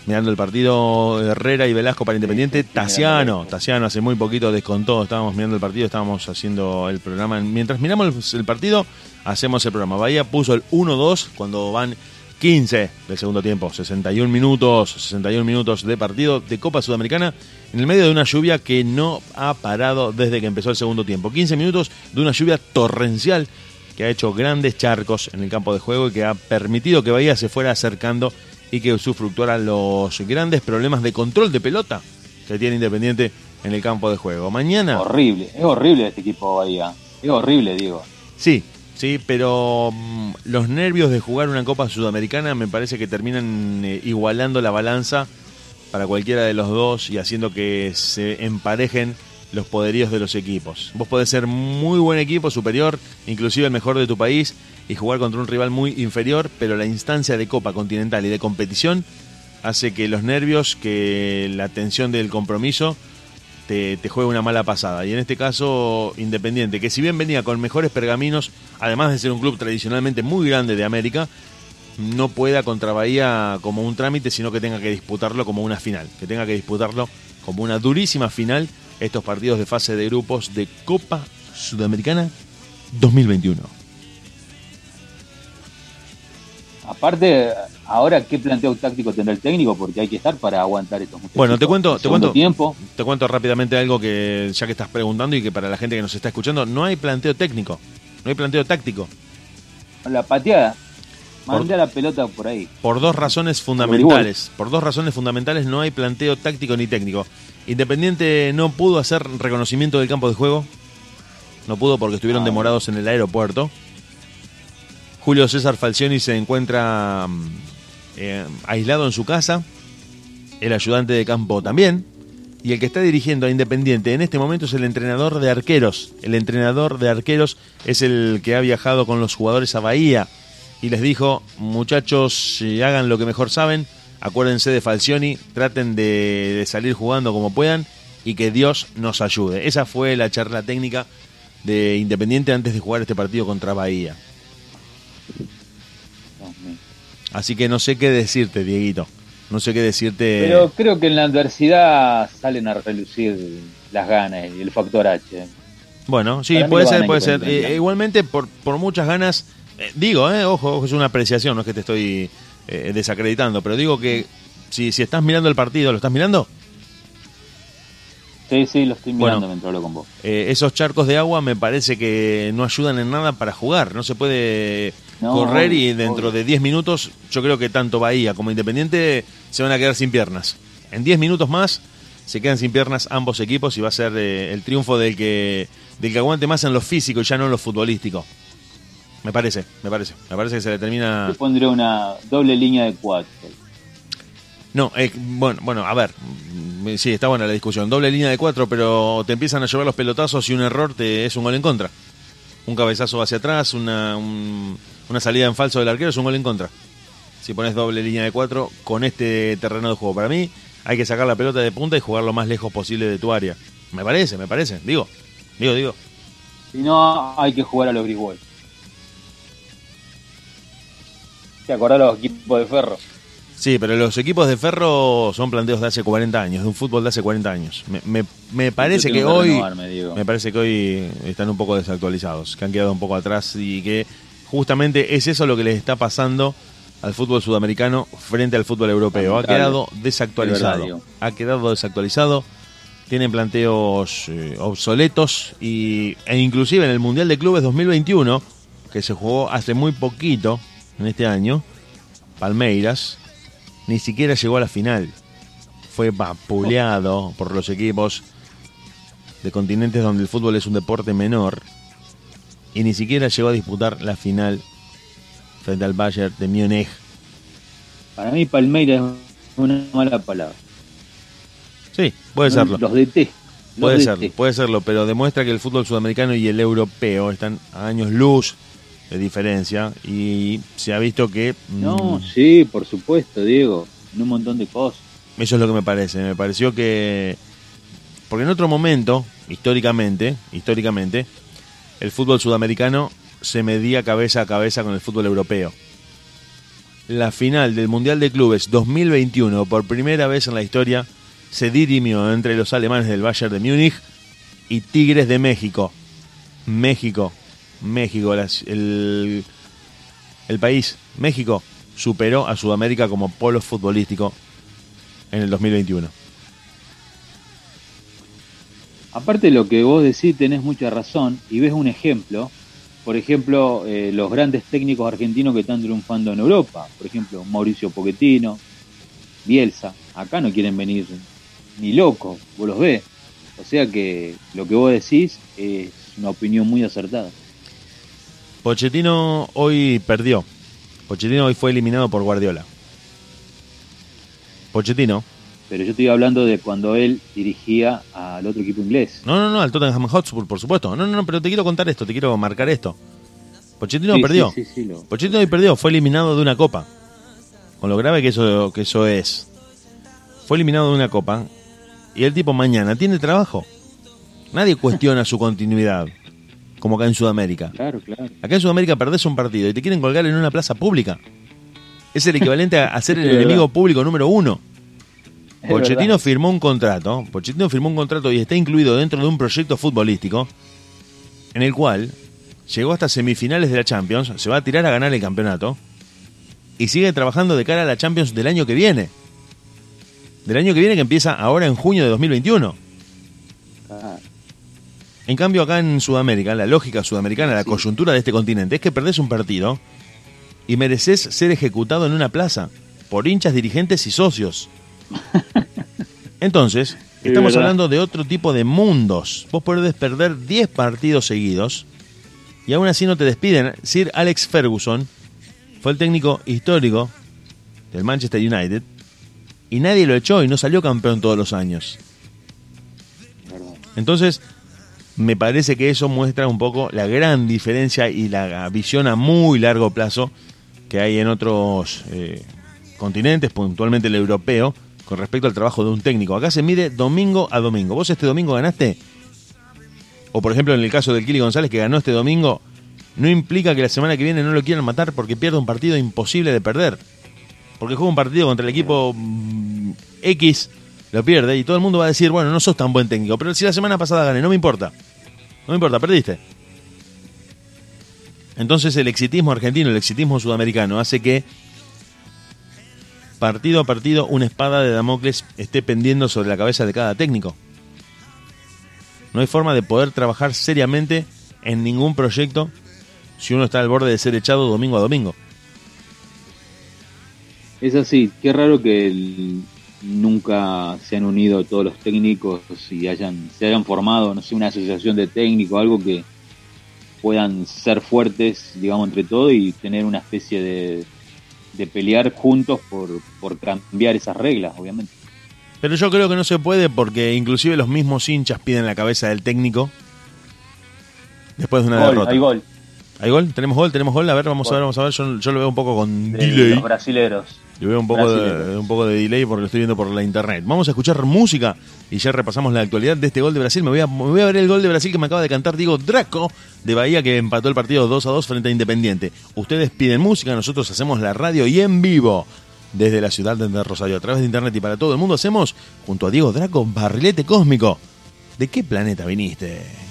mirando el partido Herrera y Velasco para Independiente. Tassiano, Tassiano hace muy poquito descontó, estábamos mirando el partido, estábamos haciendo el programa. Mientras miramos el partido, hacemos el programa. Bahía puso el 1-2 cuando van 15 del segundo tiempo, 61 minutos, 61 minutos de partido de Copa Sudamericana en el medio de una lluvia que no ha parado desde que empezó el segundo tiempo. 15 minutos de una lluvia torrencial que ha hecho grandes charcos en el campo de juego y que ha permitido que Bahía se fuera acercando y que usufructuara los grandes problemas de control de pelota que tiene Independiente en el campo de juego. Mañana Horrible, es horrible este equipo Bahía. Es horrible, digo. Sí, sí, pero mm, los nervios de jugar una Copa Sudamericana me parece que terminan eh, igualando la balanza para cualquiera de los dos y haciendo que se emparejen los poderíos de los equipos. Vos podés ser muy buen equipo, superior, inclusive el mejor de tu país, y jugar contra un rival muy inferior, pero la instancia de Copa Continental y de competición hace que los nervios, que la tensión del compromiso te, juegue una mala pasada. Y en este caso, Independiente, que si bien venía con mejores pergaminos, además de ser un club tradicionalmente muy grande de América, no pueda contra Bahía como un trámite, sino que tenga que disputarlo como una final, que tenga que disputarlo como una durísima final estos partidos de fase de grupos de Copa Sudamericana 2021. Aparte, ahora qué planteo táctico tendrá el técnico, porque hay que estar para aguantar estos muchachos. Bueno, te cuento, te cuento, tiempo. te cuento rápidamente algo que ya que estás preguntando y que para la gente que nos está escuchando, no hay planteo técnico, no hay planteo táctico, La pateada. Mandé a la pelota por ahí. por dos razones fundamentales. Por dos razones fundamentales no hay planteo táctico ni técnico. Independiente no pudo hacer reconocimiento del campo de juego. No pudo porque estuvieron Ah. demorados en el aeropuerto. Julio César Falcioni se encuentra mm, eh, aislado en su casa. El ayudante de campo también. Y el que está dirigiendo a Independiente en este momento es el entrenador de arqueros. El entrenador de arqueros es el que ha viajado con los jugadores a Bahía y les dijo, muchachos, hagan lo que mejor saben, acuérdense de Falcioni, traten de salir jugando como puedan y que Dios nos ayude. Esa fue la charla técnica de Independiente antes de jugar este partido contra Bahía. Así que no sé qué decirte, Dieguito. No sé qué decirte. Pero creo que en la adversidad salen a relucir las ganas y el factor H. Bueno, sí, Para puede ser, puede ser. Eh, igualmente, por, por muchas ganas, eh, digo, eh, ojo, ojo, es una apreciación, no es que te estoy eh, desacreditando, pero digo que si, si estás mirando el partido, ¿lo estás mirando? Sí, sí, lo estoy mirando Bueno. mientras hablo con vos. Eh, esos charcos de agua me parece que no ayudan en nada para jugar. No se puede No, correr y dentro obvio. de 10 minutos yo creo que tanto Bahía como Independiente se van a quedar sin piernas. En 10 minutos más se quedan sin piernas ambos equipos y va a ser eh, el triunfo del que, del que aguante más en lo físico y ya no en lo futbolístico. Me parece, me parece. Me parece que se le termina... Yo pondré una doble línea de cuatro. No, eh, bueno, bueno, a ver, mm, sí, está buena la discusión. Doble línea de cuatro, pero te empiezan a llevar los pelotazos y un error te es un gol en contra. Un cabezazo hacia atrás, una, un- una salida en falso del arquero es un gol en contra. Si pones doble línea de cuatro con este terreno de juego, para mí hay que sacar la pelota de punta y jugar lo más lejos posible de tu área. Me parece, me parece. Digo, digo, digo. Si no, hay que jugar a los Griswold. ¿Te acordás los equipos de ferro? Sí, pero los equipos de ferro son planteos de hace 40 años, de un fútbol de hace 40 años. Me, me- me parece que hoy... Me parece que hoy están un poco desactualizados, que han quedado un poco atrás y que justamente es eso lo que les está pasando al fútbol sudamericano frente al fútbol europeo. Ha quedado verdad, desactualizado. Ha quedado desactualizado. tienen planteos eh, obsoletos y, e inclusive en el Mundial de Clubes 2021, que se jugó hace muy poquito, en este año, Palmeiras, ni siquiera llegó a la final. Fue vapuleado por los equipos de continentes donde el fútbol es un deporte menor y ni siquiera llegó a disputar la final frente al Bayern de Múnich. Para mí Palmeiras es una mala palabra. Sí, puede serlo. Los DT. Puede serlo, puede serlo, pero demuestra que el fútbol sudamericano y el europeo están a años luz de diferencia y se ha visto que... No, mm, sí, por supuesto, Diego, en un montón de cosas. Eso es lo que me parece. Me pareció que. Porque en otro momento, históricamente, históricamente, el fútbol sudamericano se medía cabeza a cabeza con el fútbol europeo. La final del Mundial de Clubes 2021, por primera vez en la historia, se dirimió entre los alemanes del Bayern de Múnich y Tigres de México. México, México, el país, México, superó a Sudamérica como polo futbolístico en el 2021. Aparte de lo que vos decís, tenés mucha razón y ves un ejemplo. Por ejemplo, eh, los grandes técnicos argentinos que están triunfando en Europa. Por ejemplo, Mauricio Pochettino, Bielsa. Acá no quieren venir ni locos, vos los ves. O sea que lo que vos decís es una opinión muy acertada. Pochettino hoy perdió. Pochettino hoy fue eliminado por Guardiola. Pochettino, Pero yo estoy hablando de cuando él dirigía al otro equipo inglés. no, no, no, al Tottenham Hotspur, por supuesto. No, no, no, pero te quiero contar esto, te quiero marcar esto. Pochettino Sí, perdió. sí, sí, lo- Pochettino perdió, fue eliminado de una copa. Con lo grave que eso, que eso es. Fue eliminado de una copa y el tipo mañana tiene trabajo. Nadie cuestiona su continuidad, como acá en Sudamérica. Claro, claro. Acá en Sudamérica perdés un partido y te quieren colgar en una plaza pública. Es el equivalente a, a ser el enemigo público número uno. Pochettino verdad. firmó un contrato, Pochettino firmó un contrato y está incluido dentro de un proyecto futbolístico en el cual llegó hasta semifinales de la Champions, se va a tirar a ganar el campeonato y sigue trabajando de cara a la Champions del año que viene. Del año que viene que empieza ahora en junio de 2021. Claro. En cambio, acá en Sudamérica, la lógica sudamericana, la Sí. coyuntura de este continente es que perdés un partido y mereces ser ejecutado en una plaza por hinchas, dirigentes y socios. Entonces, Sí, estamos verdad. hablando de otro tipo de mundos. Vos podés perder 10 partidos seguidos y aún así no te despiden. Sir Alex Ferguson fue el técnico histórico del Manchester United y nadie lo echó y no salió campeón todos los años. Entonces, me parece que eso muestra un poco la gran diferencia y la visión a muy largo plazo que hay en otros eh, continentes, puntualmente el europeo, con respecto al trabajo de un técnico. Acá se mide domingo a domingo. ¿Vos este domingo ganaste? O por ejemplo en el caso del Kili González que ganó este domingo, no implica que la semana que viene no lo quieran matar porque pierde un partido imposible de perder. Porque juega un partido contra el equipo mm, X, lo pierde y todo el mundo va a decir, bueno, no sos tan buen técnico, pero si la semana pasada gané, no me importa. No me importa, perdiste. Entonces el exitismo argentino, el exitismo sudamericano hace que partido a partido una espada de Damocles esté pendiendo sobre la cabeza de cada técnico. No hay forma de poder trabajar seriamente en ningún proyecto si uno está al borde de ser echado domingo a domingo. Es así, qué raro que nunca se han unido todos los técnicos y hayan, se hayan formado, no sé, una asociación de técnicos, algo que puedan ser fuertes, digamos, entre todos y tener una especie de, de pelear juntos por, por cambiar esas reglas, obviamente. Pero yo creo que no se puede porque inclusive los mismos hinchas piden la cabeza del técnico después de una Gol, derrota. hay gol ¿Hay gol? ¿Tenemos gol? ¿Tenemos gol? A ver, vamos a ver, vamos a ver. Yo, yo lo veo un poco con de delay. los brasileros. Yo veo un poco, de, brasileños. un poco de delay porque lo estoy viendo por la internet. Vamos a escuchar música y ya repasamos la actualidad de este gol de Brasil. Me voy, a, me voy a ver el gol de Brasil que me acaba de cantar Diego Draco de Bahía que empató el partido 2 a 2 frente a Independiente. Ustedes piden música, nosotros hacemos la radio y en vivo desde la ciudad de Rosario a través de internet y para todo el mundo hacemos junto a Diego Draco Barrilete Cósmico. ¿De qué planeta viniste?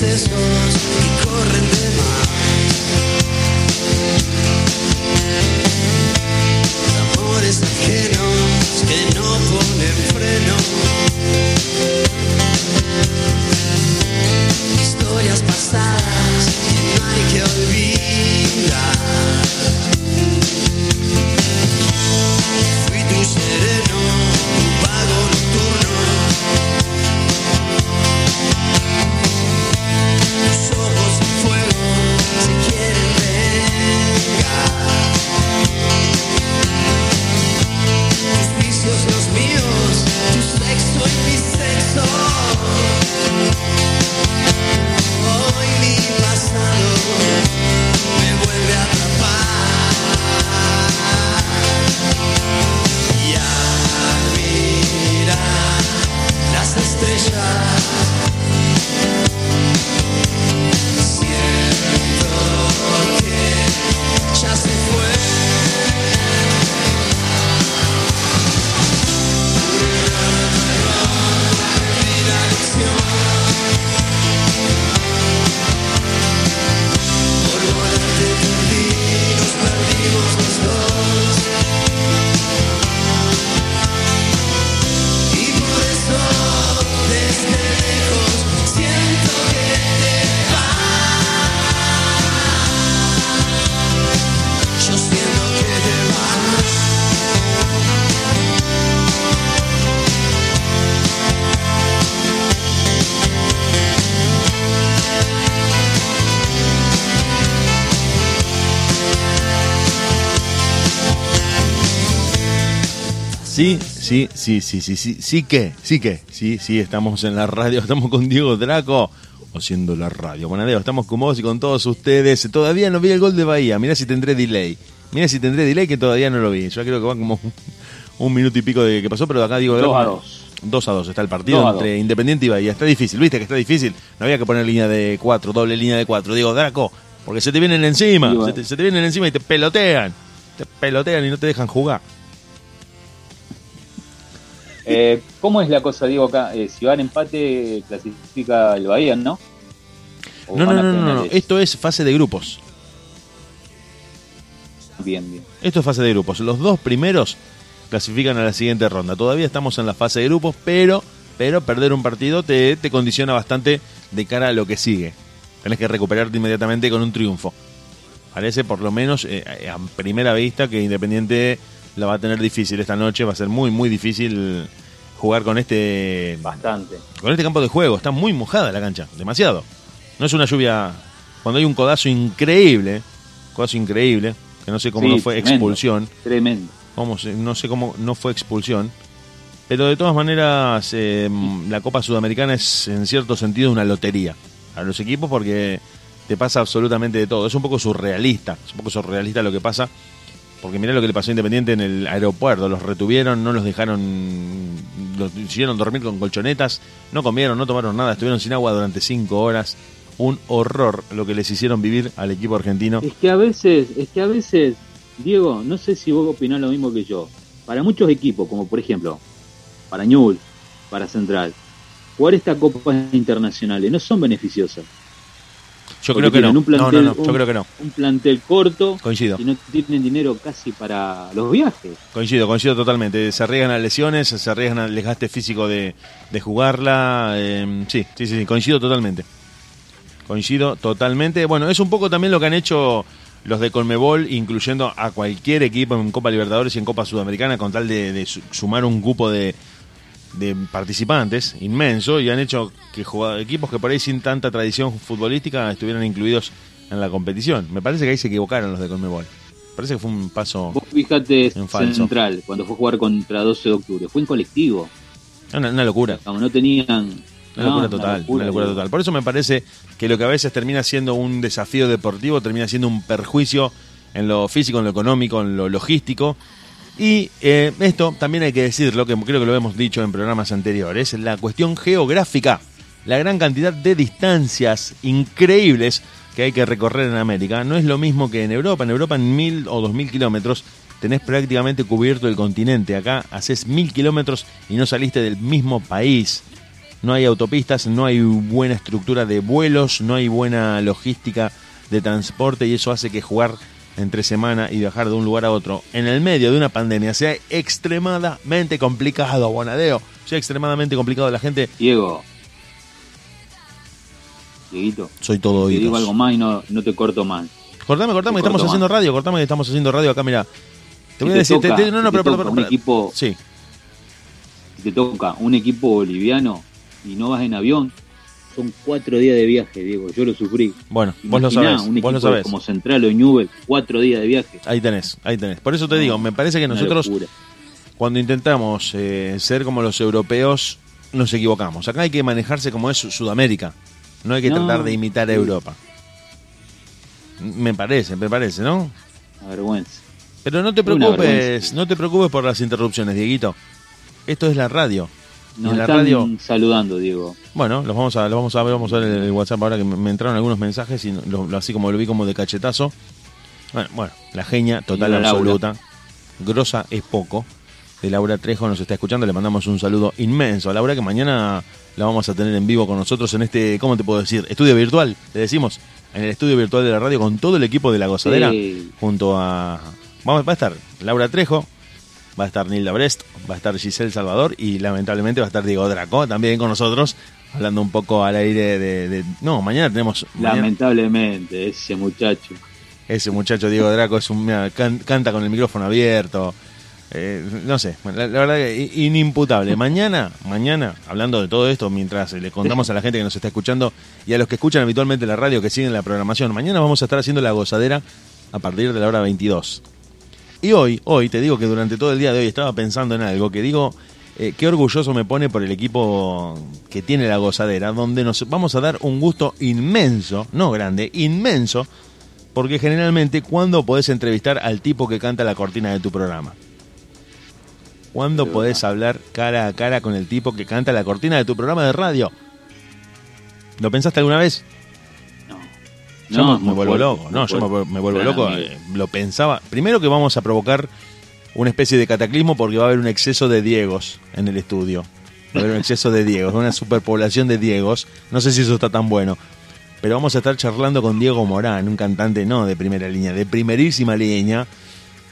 Excesos que corren de más. Amores ajenos que no ponen freno. Historias pasadas que no hay que olvidar. Fui tu sereno, pasado me Sí, sí, sí, sí, sí, sí, sí que, sí que, sí, sí, estamos en la radio, estamos con Diego Draco, haciendo la radio. Bonadeo, estamos con vos y con todos ustedes. Todavía no vi el gol de Bahía, mirá si tendré delay. Mirá si tendré delay que todavía no lo vi. Yo creo que va como un minuto y pico de que pasó, pero acá digo... Dos a dos. 2 a 2 está el partido Dos entre dos. Independiente y Bahía. Está difícil, viste que está difícil. No había que poner línea de 4, doble línea de 4. Digo, Draco, porque se te vienen encima. Sí, bueno. se, te, se te vienen encima y te pelotean. Te pelotean y no te dejan jugar. Eh, ¿Cómo es la cosa, Diego, acá? Eh, si van empate, clasifica el Bahía, ¿no? ¿O No, no, no, no? Esto es fase de grupos. Bien, bien. Esto es fase de grupos. Los dos primeros clasifican a la siguiente ronda. Todavía estamos en la fase de grupos, pero, pero perder un partido te, te condiciona bastante de cara a lo que sigue. Tenés que recuperarte inmediatamente con un triunfo. Parece por lo menos eh, a primera vista que Independiente la va a tener difícil esta noche. Va a ser muy, muy difícil jugar con este Bastante. con este campo de juego. Está muy mojada la cancha, demasiado. No es una lluvia. Cuando hay un codazo increíble, codazo increíble, que no sé cómo Sí, no fue tremendo. expulsión. Tremendo. Vamos, no sé cómo no fue expulsión. Pero de todas maneras, eh, la Copa Sudamericana es en cierto sentido una lotería a los equipos porque te pasa absolutamente de todo. Es un poco surrealista, es un poco surrealista lo que pasa. Porque mirá lo que le pasó a Independiente en el aeropuerto. Los retuvieron, no los dejaron, los hicieron dormir con colchonetas, no comieron, no tomaron nada, estuvieron sin agua durante cinco horas. Un horror lo que les hicieron vivir al equipo argentino. Es que a veces, es que a veces, Diego, no sé si vos opinás lo mismo que yo. Para muchos equipos, como por ejemplo, para Ñul, para Central, jugar estas copas internacionales no son beneficiosas. Yo creo que no. un No, no, plantel- no, yo un- creo que no. Un plantel corto Coincido. y no tienen dinero casi para los viajes. Coincido, coincido totalmente. Se arriesgan a lesiones, se arriesgan al desgaste físico de, de jugarla. eh, sí, sí, sí, sí, coincido totalmente. Coincido totalmente. Bueno, es un poco también lo que han hecho los de Colmebol, incluyendo a cualquier equipo en Copa Libertadores y en Copa Sudamericana, con tal de, de su- sumar un grupo de, de participantes inmenso y han hecho que equipos que por ahí sin tanta tradición futbolística estuvieran incluidos en la competición. Me parece que ahí se equivocaron los de Colmebol. Parece que fue un paso, Vos fíjate En falso. Central, cuando fue a jugar contra 12 de octubre, fue en colectivo. una, una locura. Como no tenían... Una no, locura total, una locura Diego. total. Por eso me parece que lo que a veces termina siendo un desafío deportivo termina siendo un perjuicio en lo físico, en lo económico, en lo logístico. Y eh, esto también hay que decirlo, que creo que lo hemos dicho en programas anteriores, la cuestión geográfica, la gran cantidad de distancias increíbles que hay que recorrer en América. No es lo mismo que en Europa. En Europa en mil o dos mil kilómetros tenés prácticamente cubierto el continente. Acá haces mil kilómetros y no saliste del mismo país. no hay autopistas, no hay buena estructura de vuelos, no hay buena logística de transporte y eso hace que jugar entre semana y viajar de un lugar a otro en el medio de una pandemia sea extremadamente complicado, Bonadeo. Sea extremadamente complicado. La gente. Diego. Dieguito. Soy todo Te digo algo más y no, no te corto más. Cortame, cortame, que Te estamos haciendo más. radio. Cortame que estamos haciendo radio acá, mira. Te voy a te decir. te- toca- te- no, no, te pero, pero, toca pero- un equipo- Sí. Te toca un equipo boliviano y no vas en avión, son cuatro días de viaje, Diego. Yo lo sufrí. Bueno, vos lo sabés. Un Vos lo sabés. como Central o Newell, cuatro días de viaje. Ahí tenés, ahí tenés. Por eso te digo, me parece que nosotros cuando intentamos eh, ser como los europeos nos equivocamos. Acá hay que manejarse como es Sudamérica. No hay que No, tratar de imitar a sí. Europa. Me parece, me parece, ¿no? Una vergüenza. Pero no te preocupes, no te preocupes por las interrupciones, Dieguito. Esto es la radio. Nos en la están radio, saludando, Diego. bueno, los vamos a, los vamos a ver, vamos a ver el WhatsApp ahora que me, me entraron algunos mensajes y lo- lo- así como lo vi como de cachetazo. Bueno, bueno, la genia total Señora Laura. absoluta. Grosa es poco. De Laura Trejo nos está escuchando, le mandamos un saludo inmenso a Laura que mañana la vamos a tener en vivo con nosotros en este, ¿cómo te puedo decir? Estudio virtual, le decimos, en el estudio virtual de la radio con todo el equipo de La Gozadera Sí. junto a vamos va a estar Laura Trejo, va a estar Nilda Brest, va a estar Giselle Salvador y lamentablemente va a estar Diego Draco también con nosotros hablando un poco al aire de, de- no, mañana tenemos mañana- Lamentablemente, ese muchacho. ese muchacho Diego Draco es un mira, can- canta con el micrófono abierto. eh, no sé, la, la verdad que inimputable. Mañana, mañana, hablando de todo esto, mientras le contamos a la gente que nos está escuchando y a los que escuchan habitualmente la radio, que siguen la programación, mañana vamos a estar haciendo la gozadera a partir de la hora 22. Y hoy, hoy, te digo que durante todo el día de hoy estaba pensando en algo que digo, eh, qué orgulloso me pone por el equipo que tiene la gozadera, donde nos vamos a dar un gusto inmenso, no grande, inmenso, porque generalmente, ¿cuándo podés entrevistar al tipo que canta la cortina de tu programa? ¿Cuándo podés hablar cara a cara con el tipo que canta la cortina de tu programa de radio? ¿Lo pensaste alguna vez? No. Yo No, me, vuelvo fuerte, loco, no, yo me, me vuelvo loco, eh, lo pensaba. Primero que vamos a provocar una especie de cataclismo porque va a haber un exceso de Diegos en el estudio. Va a haber un exceso de Diegos, una superpoblación de Diegos. No sé si eso está tan bueno. Pero vamos a estar charlando con Diego Morán, un cantante no de primera línea, de primerísima línea,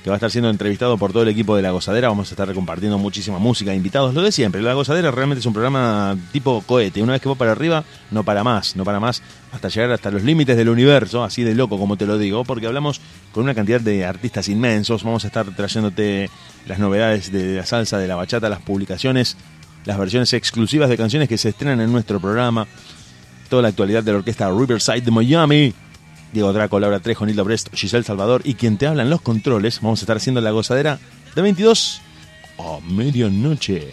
que va a estar siendo entrevistado por todo el equipo de La Gozadera. Vamos a estar compartiendo muchísima música, invitados, lo de siempre. La Gozadera realmente es un programa tipo cohete. Una vez que va para arriba, no para más, no para más, hasta llegar hasta los límites del universo, así de loco como te lo digo, porque hablamos con una cantidad de artistas inmensos. Vamos a estar trayéndote las novedades de la salsa, de la bachata, las publicaciones, las versiones exclusivas de canciones que se estrenan en nuestro programa toda la actualidad de la orquesta Riverside de Miami. Diego Draco, Laura Trejo, Nilda Brest, Giselle Salvador y quien te habla en los controles. Vamos a estar haciendo la gozadera de 22 a medianoche.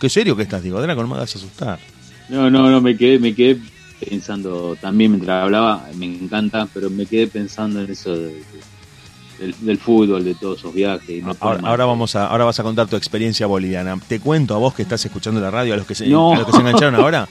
Qué serio que estás, Diego Draco, no me hagas asustar. No, no, no, me quedé, me quedé pensando también mientras hablaba, me encanta, pero me quedé pensando en eso de- de- del, del fútbol, de todos esos viajes. y no Ahora, ahora vamos a, ahora vas a contar tu experiencia boliviana. Te cuento a vos que estás escuchando la radio, a los que se, No. a los que se engancharon ahora.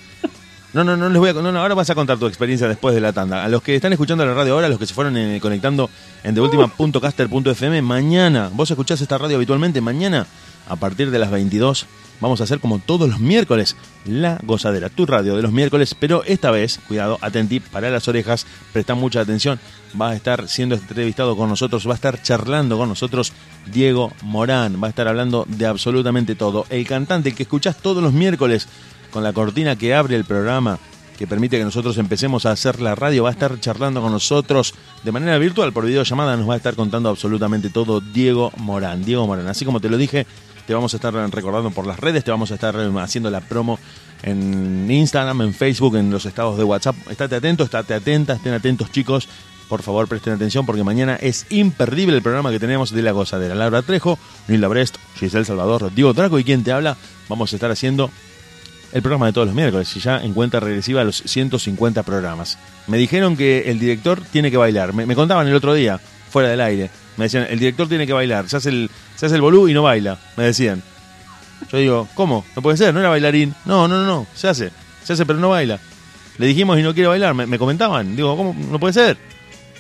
No, no, no les voy a no, no, ahora vas a contar tu experiencia después de la tanda. A los que están escuchando la radio ahora, a los que se fueron eh, conectando en deultima.caster.fm, mañana, vos escuchás esta radio habitualmente, mañana, a partir de las 22, vamos a hacer como todos los miércoles, la gozadera, tu radio de los miércoles, pero esta vez, cuidado, atenti, para las orejas, presta mucha atención, va a estar siendo entrevistado con nosotros, va a estar charlando con nosotros Diego Morán, va a estar hablando de absolutamente todo. El cantante que escuchás todos los miércoles con la cortina que abre el programa, que permite que nosotros empecemos a hacer la radio, va a estar charlando con nosotros de manera virtual por videollamada, nos va a estar contando absolutamente todo Diego Morán. Diego Morán, así como te lo dije, te vamos a estar recordando por las redes, te vamos a estar eh, haciendo la promo en Instagram, en Facebook, en los estados de WhatsApp. Estate atento, estate atenta, estén atentos chicos. Por favor, presten atención porque mañana es imperdible el programa que tenemos de la gozadera. Laura Trejo, Nilda Brest, Giselle Salvador, Diego Draco y quien te habla. Vamos a estar haciendo el programa de todos los miércoles y ya en cuenta regresiva los 150 programas. Me dijeron que el director tiene que bailar. Me, me contaban el otro día, fuera del aire. Me decían, el director tiene que bailar. Se hace el, se hace el bolú y no baila. Me decían. Yo digo, ¿cómo? No puede ser, no era bailarín. No, no, no, no, se hace. Se hace pero no baila. Le dijimos y no quiere bailar. Me, me comentaban. Digo, ¿cómo? No puede ser.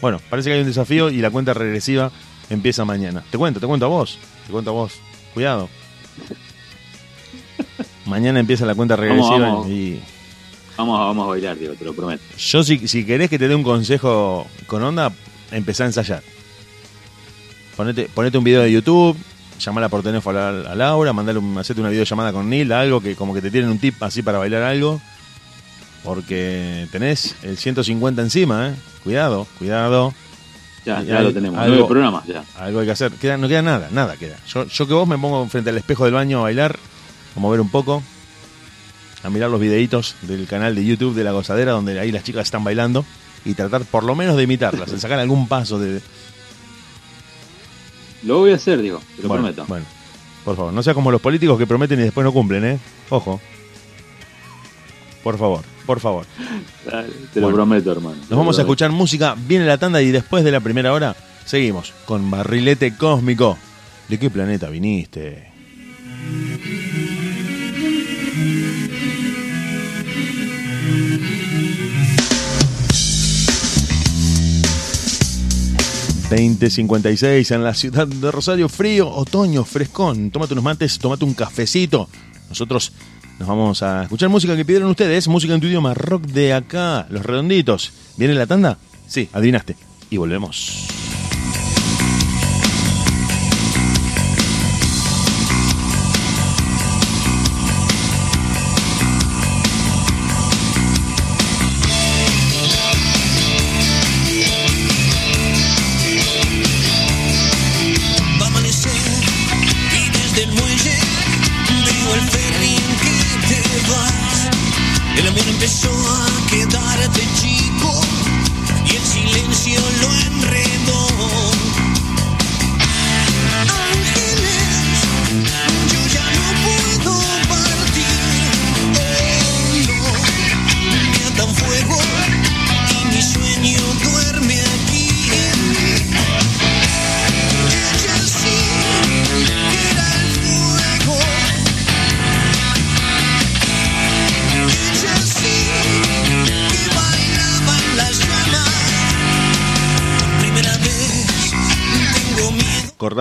Bueno, parece que hay un desafío y la cuenta regresiva empieza mañana. Te cuento, te cuento a vos. Te cuento a vos. Cuidado. Mañana empieza la cuenta regresiva vamos. y Vamos, a- vamos a bailar, Diego, te lo prometo. yo si, si querés que te dé un consejo con onda, empezá a ensayar. Ponete, ponete un video de YouTube, llamala por teléfono a, a Laura, mandale un, hacete una videollamada con Nil, algo que como que te tienen un tip así para bailar algo. Porque tenés el 150 encima, ¿eh? Cuidado, cuidado. Ya, Y ya hay lo tenemos. algo- programas ya. Algo hay que hacer. Queda, no queda nada, nada queda. Yo, yo que vos me pongo frente al espejo del baño a bailar, a mover un poco, a mirar los videitos del canal de YouTube de La Gozadera, donde ahí las chicas están bailando, y tratar por lo menos de imitarlas, de sacar algún paso de... Lo voy a hacer, Diego, te lo bueno, prometo. bueno, por favor, no sea como los políticos que prometen y después no cumplen, ¿eh? Ojo. Por favor, por favor. Dale, Te lo prometo, hermano. Nos vamos a escuchar música, viene la tanda y después de la primera hora seguimos con Barrilete Cósmico. ¿De qué planeta viniste? ...2056 en la ciudad de Rosario... ...frío, otoño, frescón... ...tómate unos mates, tómate un cafecito... ...nosotros nos vamos a escuchar música que pidieron ustedes... ...música en tu idioma, rock de acá... ...los redonditos... ¿Viene la tanda? Sí, adivinaste. Y volvemos.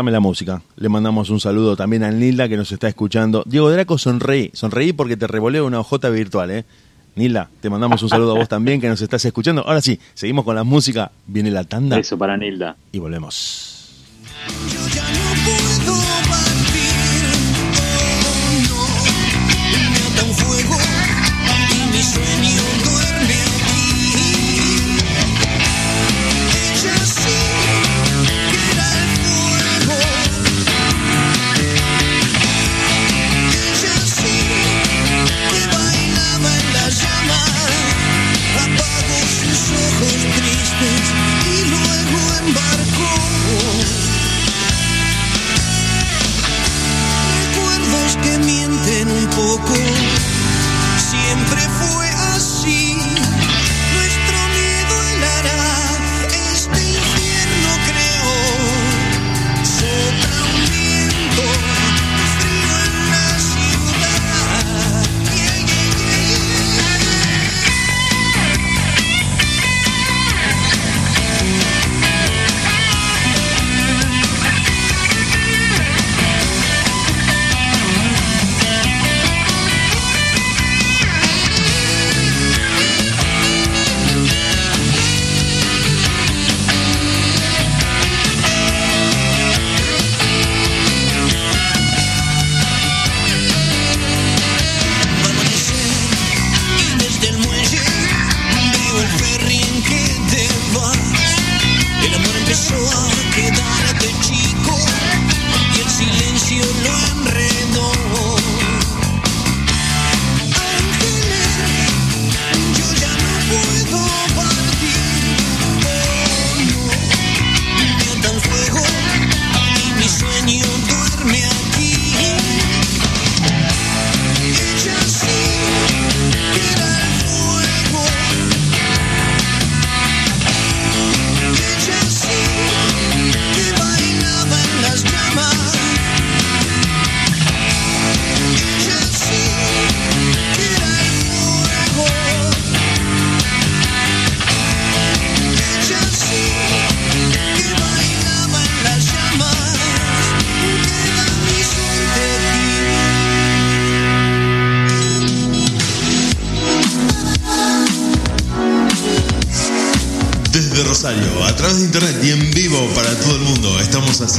Cortame la música. Le mandamos un saludo también a Nilda que nos está escuchando. Diego Draco, sonreí. Sonreí porque te revoleo una ojota virtual, ¿eh? Nilda, te mandamos un saludo a vos también que nos estás escuchando. Ahora sí, seguimos con la música. Viene la tanda Eso para Nilda. y volvemos.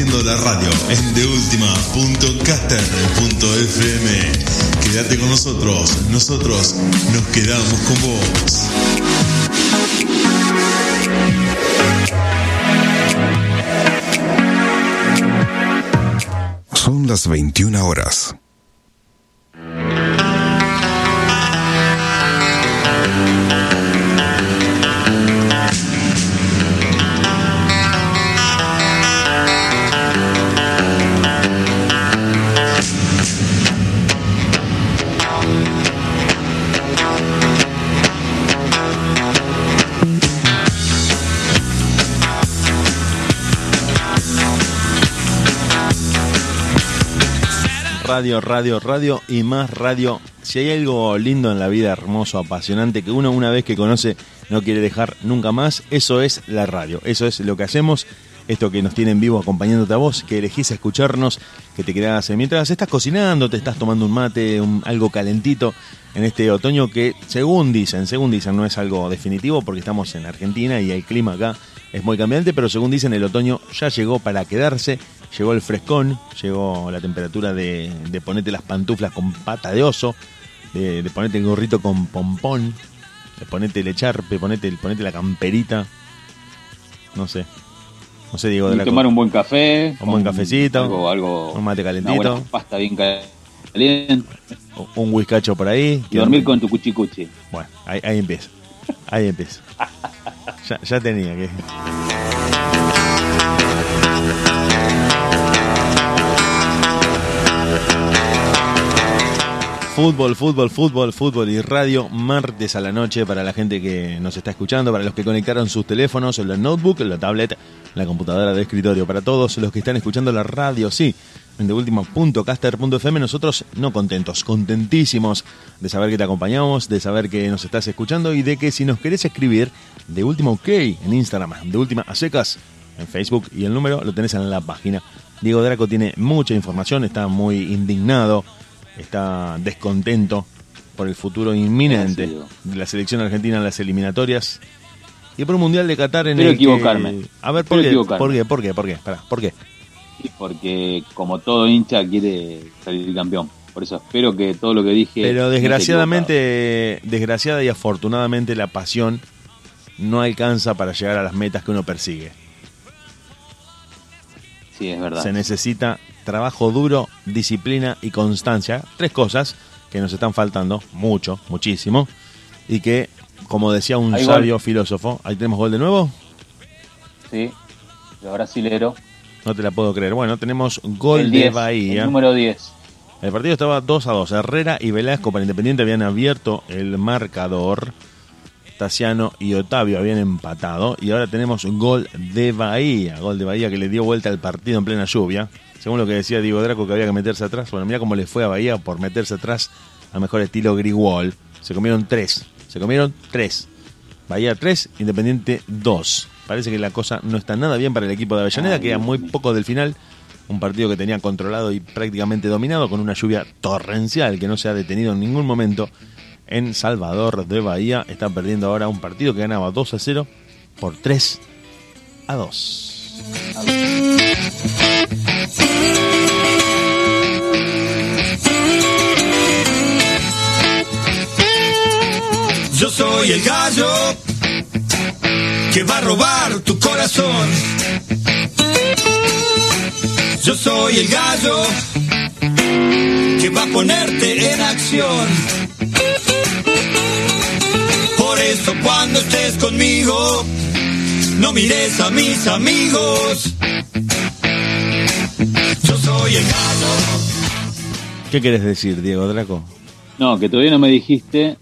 Haciendo la radio en deultima.caster.fm. Quédate con nosotros, nosotros nos quedamos con vos. Son las 21 horas. Radio, radio, radio y más radio. Si hay algo lindo en la vida, hermoso, apasionante, que uno una vez que conoce no quiere dejar nunca más, eso es la radio. Eso es lo que hacemos. Esto que nos tiene en vivo acompañándote a vos, que elegís escucharnos, que te quedás mientras estás cocinando, te estás tomando un mate, algo calentito en este otoño que, según dicen, según dicen, no es algo definitivo porque estamos en Argentina y el clima acá es muy cambiante, pero según dicen, el otoño ya llegó para quedarse llegó el frescón, llegó la temperatura de, de ponerte las pantuflas con pata de oso, de, de ponerte el gorrito con pompón, de ponerte el echarpe, ponete, ponete la camperita, no sé. No sé, Diego. Y la tomar un buen café. Un buen cafecito. Algo, algo, un mate una calentito. buena pasta bien caliente. Un whiskacho por ahí. Y dormir con tu cuchicuchi. Bueno, ahí, ahí empieza. Ahí empieza. ya, ya tenía que. Fútbol, fútbol, fútbol, fútbol y radio martes a la noche para la gente que nos está escuchando, para los que conectaron sus teléfonos, la notebook, la tablet, la computadora de escritorio, para todos los que están escuchando la radio, sí, en deultima.caster.fm, nosotros no contentos, contentísimos de saber que te acompañamos, de saber que nos estás escuchando y de que si nos querés escribir, de última OK en Instagram, de última a secas en Facebook y el número lo tenés en la página. Diego Draco tiene mucha información, está muy indignado, está descontento por el futuro inminente de la selección argentina en las eliminatorias y por un mundial de Qatar en Espero el que- equivocarme. A ver, ¿por qué? ¿por qué? ¿Por qué? ¿Por qué? Pará, ¿por qué? Porque como todo hincha quiere salir campeón. Por eso espero que todo lo que dije. Pero desgraciadamente, desgraciada y afortunadamente la pasión no alcanza para llegar a las metas que uno persigue. Sí, es verdad. Se necesita trabajo duro, disciplina y constancia. Tres cosas que nos están faltando mucho, muchísimo. Y que, como decía un Hay gol. sabio filósofo, ahí tenemos gol de nuevo. Sí. Los brasileros. No te la puedo creer. Bueno, tenemos gol el de 10, Bahía. El número 10. El partido estaba 2 a 2. Herrera y Velasco para Independiente habían abierto el marcador. Tassiano y Otavio habían empatado. Y ahora tenemos gol de Bahía. Gol de Bahía que le dio vuelta al partido en plena lluvia. Según lo que decía Diego Draco que había que meterse atrás. Bueno, mira cómo le fue a Bahía por meterse atrás al mejor estilo Grigol. Se comieron tres. Se comieron tres. Bahía 3, Independiente 2. Parece que la cosa no está nada bien para el equipo de Avellaneda. Queda muy poco del final. Un partido que tenía controlado y prácticamente dominado con una lluvia torrencial que no se ha detenido en ningún momento en Salvador de Bahía. Está perdiendo ahora un partido que ganaba 2 a 0 por 3 a 2. Yo soy el gallo que va a robar tu corazón. Yo soy el gallo que va a ponerte en acción. Eso cuando estés conmigo, no mires a mis amigos. Yo soy el gallo. ¿Qué quieres decir, Diego Draco? No, que todavía no me dijiste.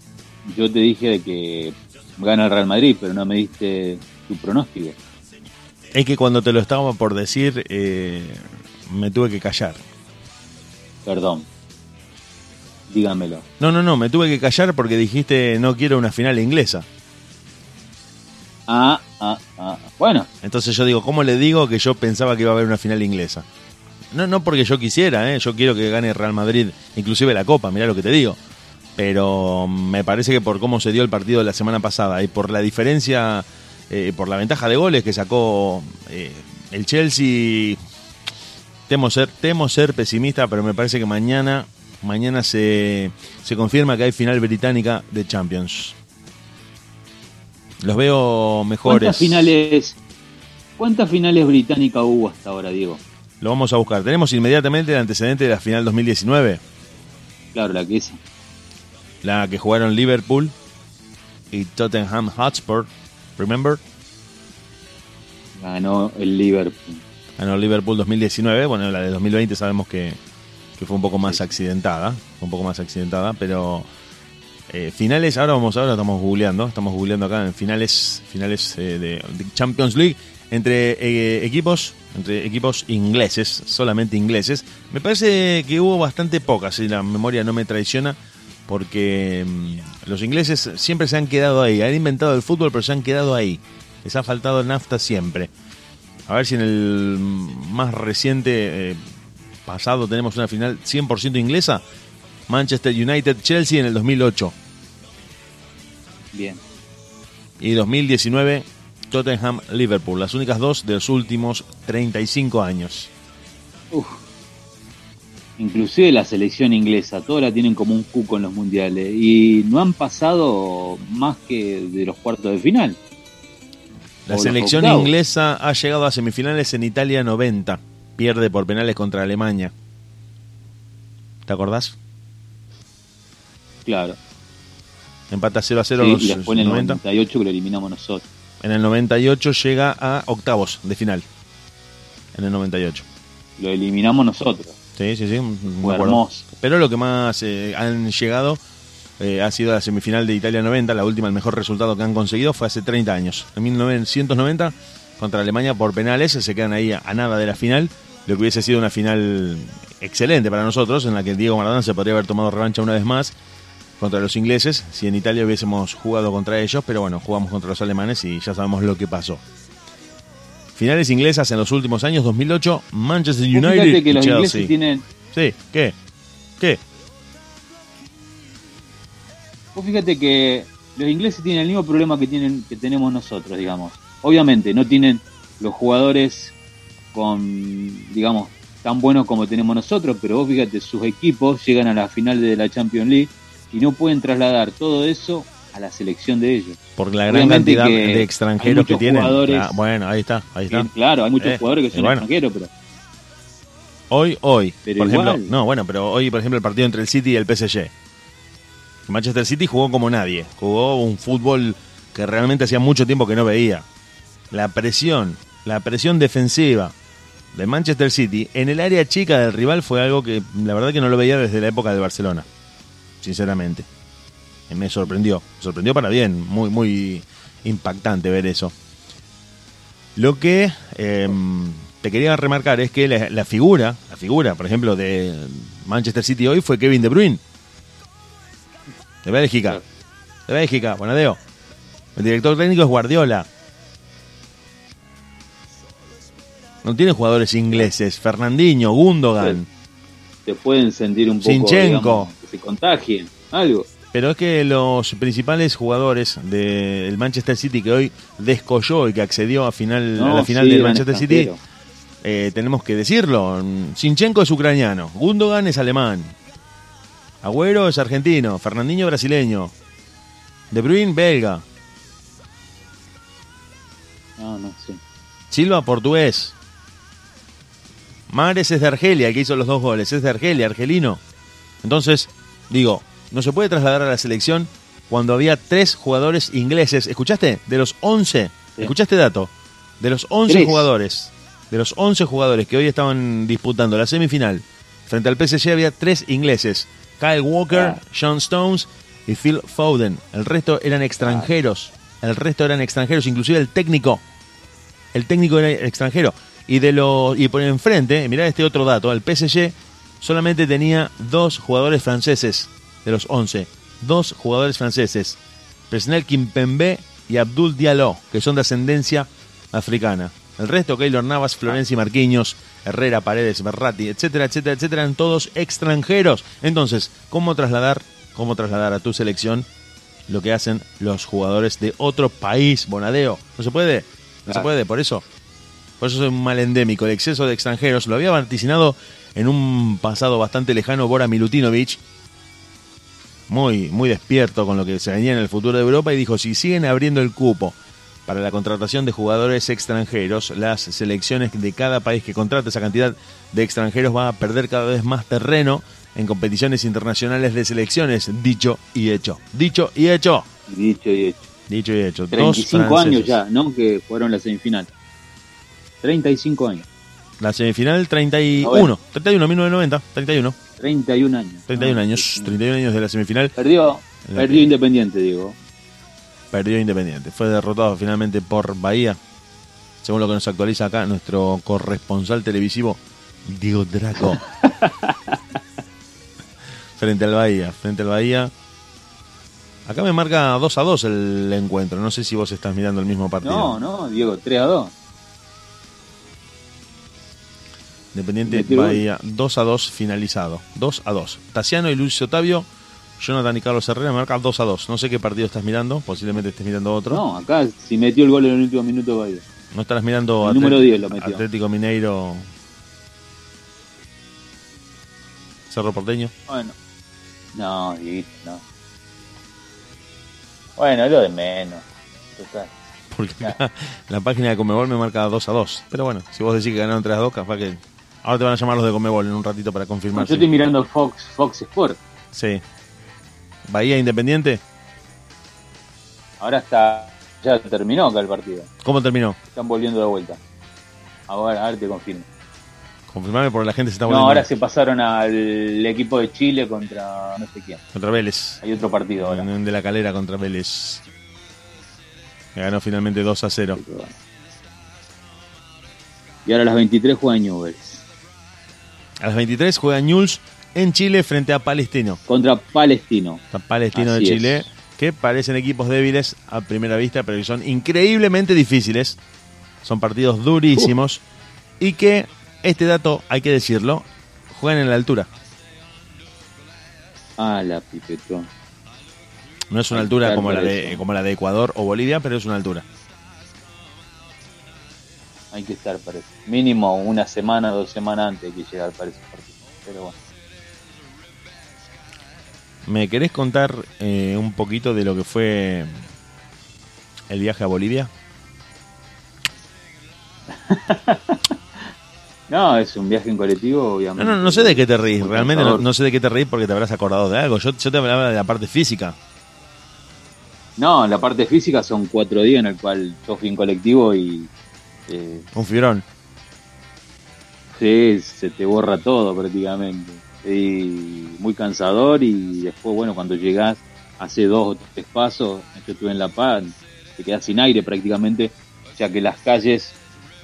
Yo te dije de que gana el Real Madrid, pero no me diste tu pronóstico. Es que cuando te lo estaba por decir, eh, me tuve que callar. Perdón. Dígamelo. No, no, no, me tuve que callar porque dijiste no quiero una final inglesa. Ah, ah, ah. Bueno, Entonces yo digo, ¿cómo le digo que yo pensaba que iba a haber una final inglesa? No, no porque yo quisiera, ¿eh? yo quiero que gane Real Madrid, inclusive la Copa, mirá lo que te digo. Pero me parece que por cómo se dio el partido de la semana pasada y por la diferencia eh, por la ventaja de goles que sacó eh, el Chelsea. Temo ser, temo ser pesimista, pero me parece que mañana, mañana se, se confirma que hay final británica de Champions. Los veo mejores. ¿Cuántas finales, ¿Cuántas finales británicas hubo hasta ahora, Diego? Lo vamos a buscar. Tenemos inmediatamente el antecedente de la final 2019. Claro, la que es. La que jugaron Liverpool y Tottenham Hotspur. Remember? Ganó el Liverpool. Ganó Liverpool 2019. Bueno, la de 2020 sabemos que, que fue un poco más accidentada. Fue un poco más accidentada, pero eh, finales, ahora vamos, ahora estamos googleando, estamos googleando acá en finales, finales eh, de, de Champions League entre eh, equipos, entre equipos ingleses, solamente ingleses. Me parece que hubo bastante pocas, si la memoria no me traiciona, porque mm, los ingleses siempre se han quedado ahí, han inventado el fútbol, pero se han quedado ahí. Les ha faltado nafta siempre. A ver si en el más reciente pasado tenemos una final 100% inglesa. Manchester United Chelsea en el 2008 Bien. y 2019 Tottenham Liverpool, las únicas dos de los últimos 35 años. Uf. Inclusive la selección inglesa, todos la tienen como un cuco en los mundiales y no han pasado más que de los cuartos de final. La selección inglesa ha llegado a semifinales en Italia 90, pierde por penales contra Alemania. ¿Te acordás? Claro. Empata 0 a 0 Sí, en los y después en el 90. 98 que lo eliminamos nosotros. En el 98 llega a octavos de final. En el 98. Lo eliminamos nosotros. Sí, sí, sí. Fue hermoso. Pero lo que más eh, han llegado eh, ha sido la semifinal de Italia 90. La última, el mejor resultado que han conseguido fue hace 30 años. En 1990, contra Alemania por penales, se quedan ahí a, a nada de la final. Lo que hubiese sido una final excelente para nosotros, en la que Diego Maradona se podría haber tomado revancha una vez más contra los ingleses, si en Italia hubiésemos jugado contra ellos, pero bueno, jugamos contra los alemanes y ya sabemos lo que pasó. Finales inglesas en los últimos años, 2008, Manchester United Fíjate que los Chelsea. ingleses tienen, Sí, ¿qué? ¿Qué? vos fíjate que los ingleses tienen el mismo problema que tienen que tenemos nosotros, digamos. Obviamente no tienen los jugadores con, digamos, tan buenos como tenemos nosotros, pero vos fíjate, sus equipos llegan a la final de la Champions League y no pueden trasladar todo eso a la selección de ellos. Por la gran Obviamente cantidad que de extranjeros que tienen. jugadores- Ah, bueno, ahí está, ahí está. Claro, hay muchos Eh, jugadores que son bueno. extranjeros, pero Hoy, hoy, Pero por igual. ejemplo, no, bueno, pero hoy, por ejemplo, el partido entre el City y el PSG. Manchester City jugó como nadie, jugó un fútbol que realmente hacía mucho tiempo que no veía. La presión, la presión defensiva del Manchester City en el área chica del rival fue algo que la verdad que no lo veía desde la época de Barcelona, sinceramente. Y me sorprendió, me sorprendió para bien, muy, muy impactante ver eso. Lo que eh, te quería remarcar es que la, la figura, la figura, por ejemplo, de Manchester City hoy fue Kevin De Bruyne. De Bélgica. De Bélgica, Bonadeo. El director técnico es Guardiola. No tiene jugadores ingleses. Fernandinho, Gundogan. se pueden sentir un poco Zinchenko. digamos, que se contagien, algo. Pero es que los principales jugadores del Manchester City que hoy descolló y que accedió a, final, a la final sí, del Manchester City, eh, tenemos que decirlo. Sinchenko es ucraniano, Gundogan es alemán, Agüero es argentino, Fernandinho brasileño, De Bruyne belga, No, no sé. Silva portugués, Mares es de Argelia, el que hizo los dos goles, es de Argelia, argelino. Entonces, digo, no se puede trasladar a la selección cuando había tres jugadores ingleses. ¿Escuchaste? De los 11, Sí. ¿escuchaste dato? De los 11 Tres. jugadores, de los 11 jugadores que hoy estaban disputando la semifinal, frente al PSG había tres ingleses. Kyle Walker, Ah. Sean Stones y Phil Foden. El resto eran extranjeros. El resto eran extranjeros, inclusive el técnico. El técnico era extranjero. Y de los y por enfrente, mirá este otro dato, el PSG solamente tenía dos jugadores franceses de los 11. Dos jugadores franceses. Presnel Kimpembe y Abdul Diallo, que son de ascendencia africana. El resto, Keylor Navas, Florencia y Marquinhos, Herrera, Paredes, Berratti, etcétera, etcétera, etcétera, eran todos extranjeros. Entonces, ¿cómo trasladar, cómo trasladar a tu selección lo que hacen los jugadores de otro país, Bonadeo. No se puede, no se puede, por eso. Por eso es un mal endémico, el exceso de extranjeros. Lo había vaticinado en un pasado bastante lejano Bora Milutinovic, muy, muy despierto con lo que se venía en el futuro de Europa y dijo, si siguen abriendo el cupo para la contratación de jugadores extranjeros, las selecciones de cada país que contrate esa cantidad de extranjeros va a perder cada vez más terreno en competiciones internacionales de selecciones. Dicho y hecho. Dicho y hecho. Dicho y hecho. Dicho y hecho. Dos 35 años ya, ¿no? Que jugaron la semifinal. 35 años. La semifinal 31. Noventa. 31, 1990. 31. 31 años. 31 Ah, años. sí. 31 años de la semifinal. Perdió, la perdió que- Independiente, digo. Perdió Independiente. Fue derrotado finalmente por Bahía. Según lo que nos actualiza acá nuestro corresponsal televisivo, Diego Draco. frente al Bahía. Frente al Bahía. Acá me marca 2 a 2 el encuentro. No sé si vos estás mirando el mismo partido. No, no, Diego, 3 a 2. Independiente. Bahía 2 a 2 finalizado. 2 a 2. Tassiano y Luis Otavio, Jonathan y Carlos Herrera me marca 2 a 2. No sé qué partido estás mirando, posiblemente estés mirando otro. No, acá si metió el gol en el último minuto Bahía. No estarás mirando El número 10 lo metió. Atlético Mineiro Cerro Porteño. Bueno. No, no. Bueno, lo de menos. Total. Porque acá la página de Comebol me marca 2 a 2. Pero bueno, si vos decís que ganaron 3 a 2, capaz que. Ahora te van a llamar los de Comebol en un ratito para No, confirmar. yo estoy mirando Fox, Fox Sport. Sí. Bahía Independiente. Ahora está. Ya terminó acá el partido. ¿Cómo terminó? Están volviendo de vuelta. Ahora, a ver te confirmo. Confirmame porque la gente se está No, volviendo ahora se pasaron al equipo de Chile contra no sé quién. contra Vélez. Hay otro partido ahora. En- De la calera contra Vélez. Ganó finalmente 2 a 0. Y ahora a las 23 juega Newell's. A las 23 juega Newell's en Chile frente a Palestino. Contra Palestino. Está Palestino de Chile, es. que parecen equipos débiles a primera vista, pero que son increíblemente difíciles. Son partidos durísimos. Y que, este dato hay que decirlo, juegan en la altura. Ah, la pipetón. No es una altura como la, de, como la de Ecuador o Bolivia, pero es una altura. Hay que estar para eso. Mínimo una semana, dos semanas antes de que llegar partido. Pero bueno. ¿Me querés contar eh, un poquito de lo que fue el viaje a Bolivia? No, es un viaje en colectivo, No, obviamente. no, no sé de qué te reís, realmente no, no sé de qué te reís porque te habrás acordado de algo. Yo, yo te hablaba de la parte física. No, la parte física son cuatro días en el cual yo fui en colectivo y eh, Un fibrón. sí, se te borra todo prácticamente. Y muy cansador y después, bueno, cuando llegás, hace dos o tres pasos, yo estuve en La Paz, te quedas sin aire prácticamente, ya que las calles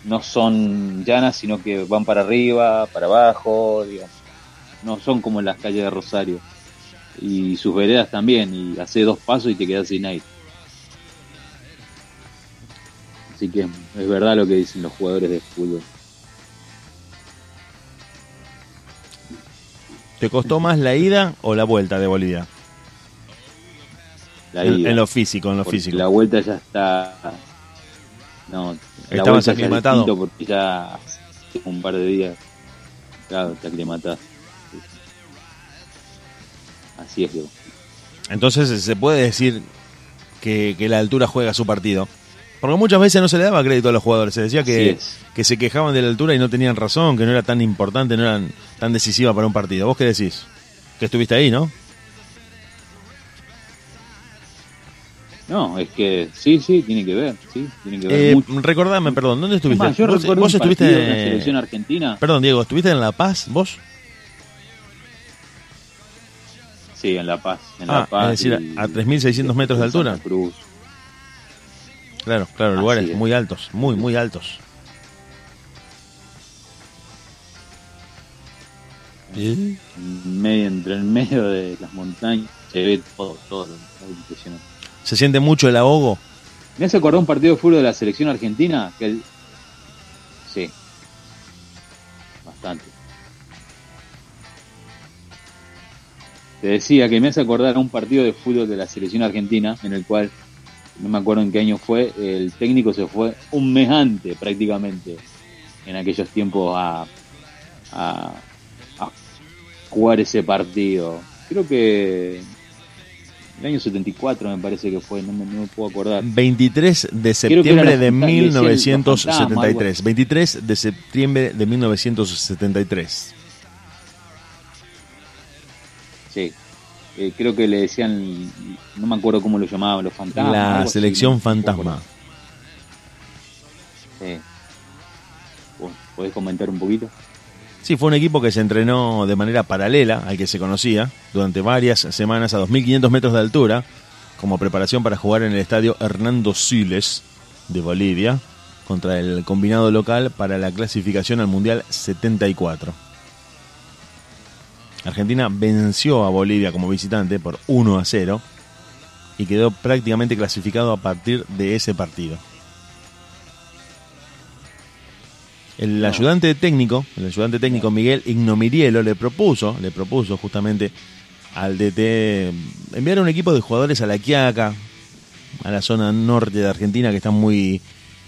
no son llanas, sino que van para arriba, para abajo, digamos. No son como las calles de Rosario. Y sus veredas también, y hace dos pasos y te quedas sin aire. Así que es verdad lo que dicen los jugadores de fútbol. ¿Te costó más la ida o la vuelta de Bolivia? La En, ida. en lo físico, en lo Porque físico. La vuelta ya está. No, Estabas ya aclimatado. distinto Porque ya hace un par de días. Claro, te aclimatás. Sí, sí. Así es, Diego. Entonces se puede decir que, que la altura juega su partido. Porque muchas veces no se le daba crédito a los jugadores. Se decía que, es. que se quejaban de la altura y no tenían razón, que no era tan importante, no era tan decisiva para un partido. ¿Vos qué decís? Que estuviste ahí, ¿no? No, es que sí, sí, tiene que ver. Sí, tiene que ver Eh, mucho. recordame, perdón, ¿dónde Es estuviste? yo ¿Vos, recuerdo vos estuviste de la selección argentina. Perdón, Diego, ¿estuviste en La Paz vos? Sí, en La Paz. En Ah, La Paz es decir, y- a 3.600 metros de en altura. Cruz. Claro, claro, Así lugares es. muy altos, muy, muy altos. En medio, entre el medio de las montañas se ve todo, todo, muy impresionante. ¿Se siente mucho el ahogo? ¿Me hace acordar un partido de fútbol de la selección argentina? Que el... Sí. Bastante. te decía que me hace acordar a un partido de fútbol de la selección argentina en el cual no me acuerdo en qué año fue, el técnico se fue un mes antes prácticamente en aquellos tiempos a, a, a jugar ese partido. Creo que el año 74 me parece que fue, no me, no me puedo acordar. 23 de septiembre de le decían los fantasmas, 1973. 23 de septiembre de 1973. Sí. Eh, creo que le decían, no me acuerdo cómo lo llamaban, los fantasmas. La así, selección fantasma. acordar. Sí. ¿Vos ¿Podés comentar un poquito? Sí, fue un equipo que se entrenó de manera paralela al que se conocía durante varias semanas a 2.500 metros de altura como preparación para jugar en el estadio Hernando Siles de Bolivia contra el combinado local para la clasificación al Mundial 74. Argentina venció a Bolivia como visitante por 1 a 0 y quedó prácticamente clasificado a partir de ese partido. El ayudante técnico, el ayudante técnico Miguel Ignomirielo le propuso, le propuso justamente al DT enviar un equipo de jugadores a La Quiaca, a la zona norte de Argentina que está muy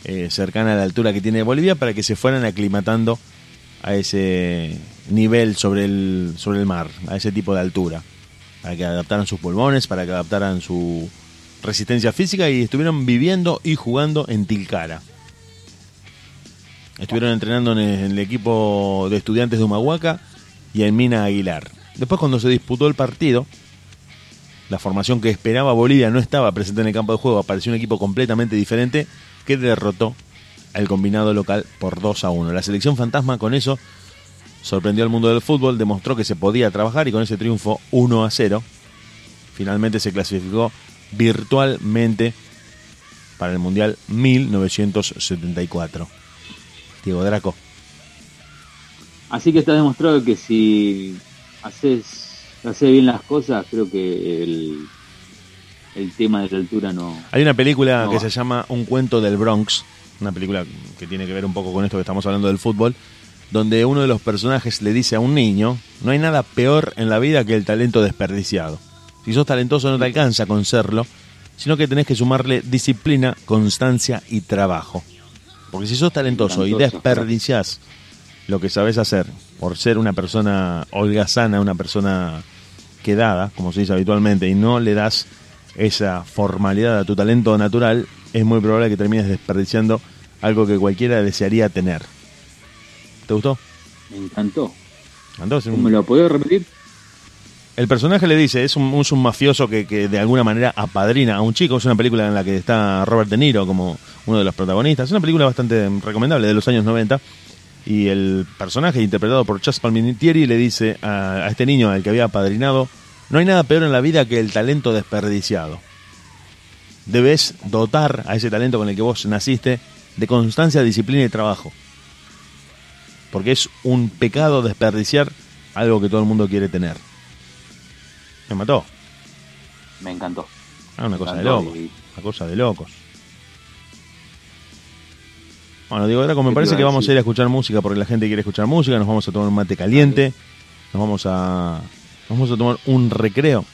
eh, cercana a la altura que tiene Bolivia para que se fueran aclimatando a ese nivel sobre el sobre el mar, a ese tipo de altura, para que adaptaran sus pulmones, para que adaptaran su resistencia física y estuvieron viviendo y jugando en Tilcara. Estuvieron entrenando en el, en el equipo de estudiantes de Humahuaca y en Mina Aguilar. Después cuando se disputó el partido, la formación que esperaba Bolivia no estaba presente en el campo de juego, apareció un equipo completamente diferente que derrotó al combinado local por 2 a 1. La selección fantasma con eso sorprendió al mundo del fútbol, demostró que se podía trabajar y con ese triunfo 1 a 0 finalmente se clasificó virtualmente para el Mundial 1974. Diego Draco. Así que está demostrado que si haces, haces bien las cosas, creo que el, el tema de la altura no... Hay una película No que va. se llama Un cuento del Bronx, una película que tiene que ver un poco con esto que estamos hablando del fútbol, donde uno de los personajes le dice a un niño, no hay nada peor en la vida que el talento desperdiciado. Si sos talentoso no te alcanza con serlo, sino que tenés que sumarle disciplina, constancia y trabajo. Porque si sos talentoso y desperdiciás lo que sabes hacer por ser una persona holgazana, una persona quedada, como se dice habitualmente, y no le das esa formalidad a tu talento natural, es muy probable que termines desperdiciando algo que cualquiera desearía tener. ¿Te gustó? Me encantó. ¿Me lo podés repetir? el personaje le dice, es un, es un mafioso que, que de alguna manera apadrina a un chico, es una película en la que está Robert De Niro como uno de los protagonistas, es una película bastante recomendable de los años 90, y el personaje interpretado por Chas Palminteri le dice a, a este niño al que había apadrinado, no hay nada peor en la vida que el talento desperdiciado. Debes dotar a ese talento con el que vos naciste de constancia, disciplina y trabajo. Porque es un pecado desperdiciar algo que todo el mundo quiere tener. Me mató. Me encantó. Ah, una cosa de locos. y- Una cosa de locos. Bueno, Diego Draco, me ¿Qué te parece que vamos a ir a escuchar música porque la gente quiere escuchar música. Nos vamos a tomar un mate caliente. Nos vamos a. Nos vamos a tomar un recreo.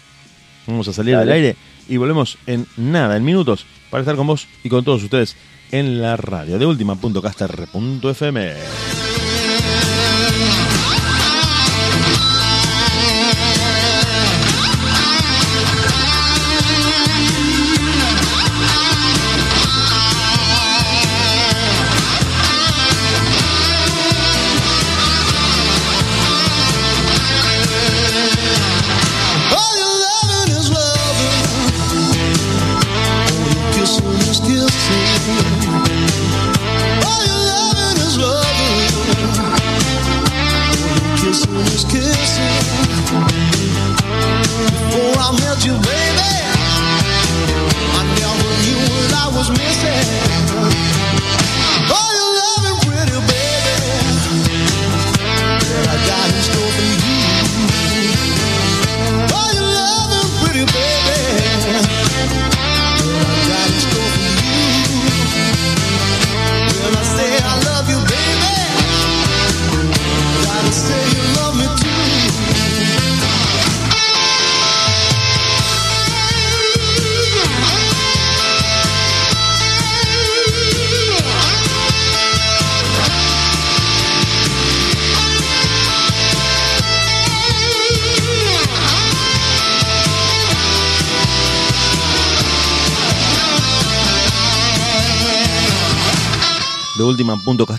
Vamos a salir Dale. del aire y volvemos en nada, en minutos, para estar con vos y con todos ustedes en la radio de última.caster.fm.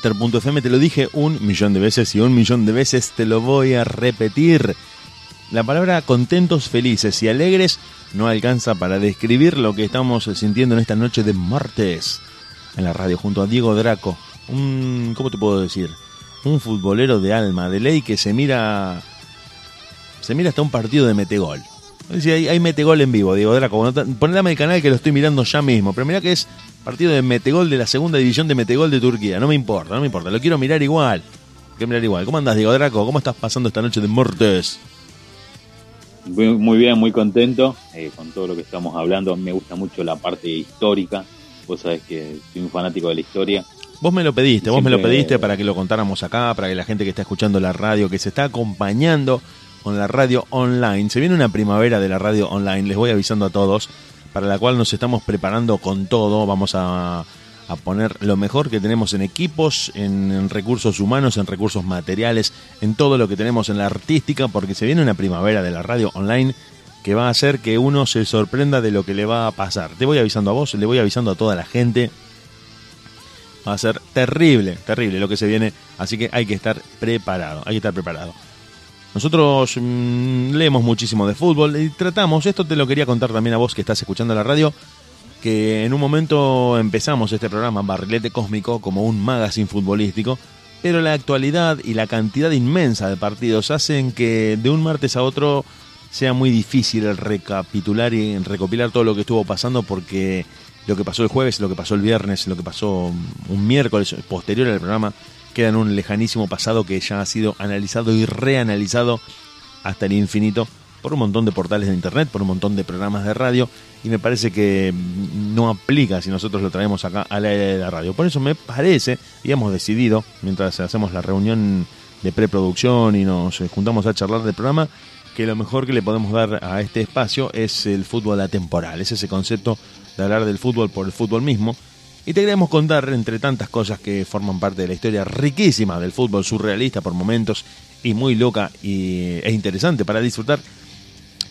Te lo dije un millón de veces y un millón de veces te lo voy a repetir. La palabra contentos, felices y alegres no alcanza para describir lo que estamos sintiendo en esta noche de martes en la radio junto a Diego Draco. Un, ¿cómo te puedo decir? Un futbolero de alma, de ley que se mira se mira hasta un partido de metegol. Si hay, hay metegol en vivo, Diego Draco. Ponedame el canal que lo estoy mirando ya mismo. Pero mira que es partido de metegol de la segunda división de metegol de Turquía. No me importa, no me importa. Lo quiero mirar igual. Quiero mirar igual. ¿Cómo andas, Diego Draco? ¿Cómo estás pasando esta noche de muertes? Muy bien, muy contento eh, con todo lo que estamos hablando. Me gusta mucho la parte histórica. Vos sabés que soy un fanático de la historia. Vos me lo pediste, vos me lo pediste para que lo contáramos acá, para que la gente que está escuchando la radio, que se está acompañando con la radio online. Se viene una primavera de la radio online, les voy avisando a todos, para la cual nos estamos preparando con todo. Vamos a, poner lo mejor que tenemos en equipos, en, recursos humanos, en recursos materiales, en todo lo que tenemos en la artística, porque se viene una primavera de la radio online que va a hacer que uno se sorprenda de lo que le va a pasar. Te voy avisando a vos, le voy avisando a toda la gente. Va a ser terrible, terrible lo que se viene, así que hay que estar preparado, hay que estar preparado. Nosotros mm, leemos muchísimo de fútbol y tratamos, esto te lo quería contar también a vos que estás escuchando la radio, que en un momento empezamos este programa, Barrilete Cósmico, como un magazine futbolístico, pero la actualidad y la cantidad inmensa de partidos hacen que de un martes a otro sea muy difícil el recapitular y recopilar todo lo que estuvo pasando porque lo que pasó el jueves, lo que pasó el viernes, lo que pasó un miércoles posterior al programa, queda en un lejanísimo pasado que ya ha sido analizado y reanalizado hasta el infinito por un montón de portales de internet, por un montón de programas de radio, y me parece que no aplica si nosotros lo traemos acá a la de la radio. Por eso me parece, y hemos decidido, mientras hacemos la reunión de preproducción y nos juntamos a charlar del programa, que lo mejor que le podemos dar a este espacio es el fútbol atemporal, es ese concepto de hablar del fútbol por el fútbol mismo, y te queremos contar, entre tantas cosas que forman parte de la historia riquísima del fútbol surrealista por momentos y muy loca y, e interesante para disfrutar,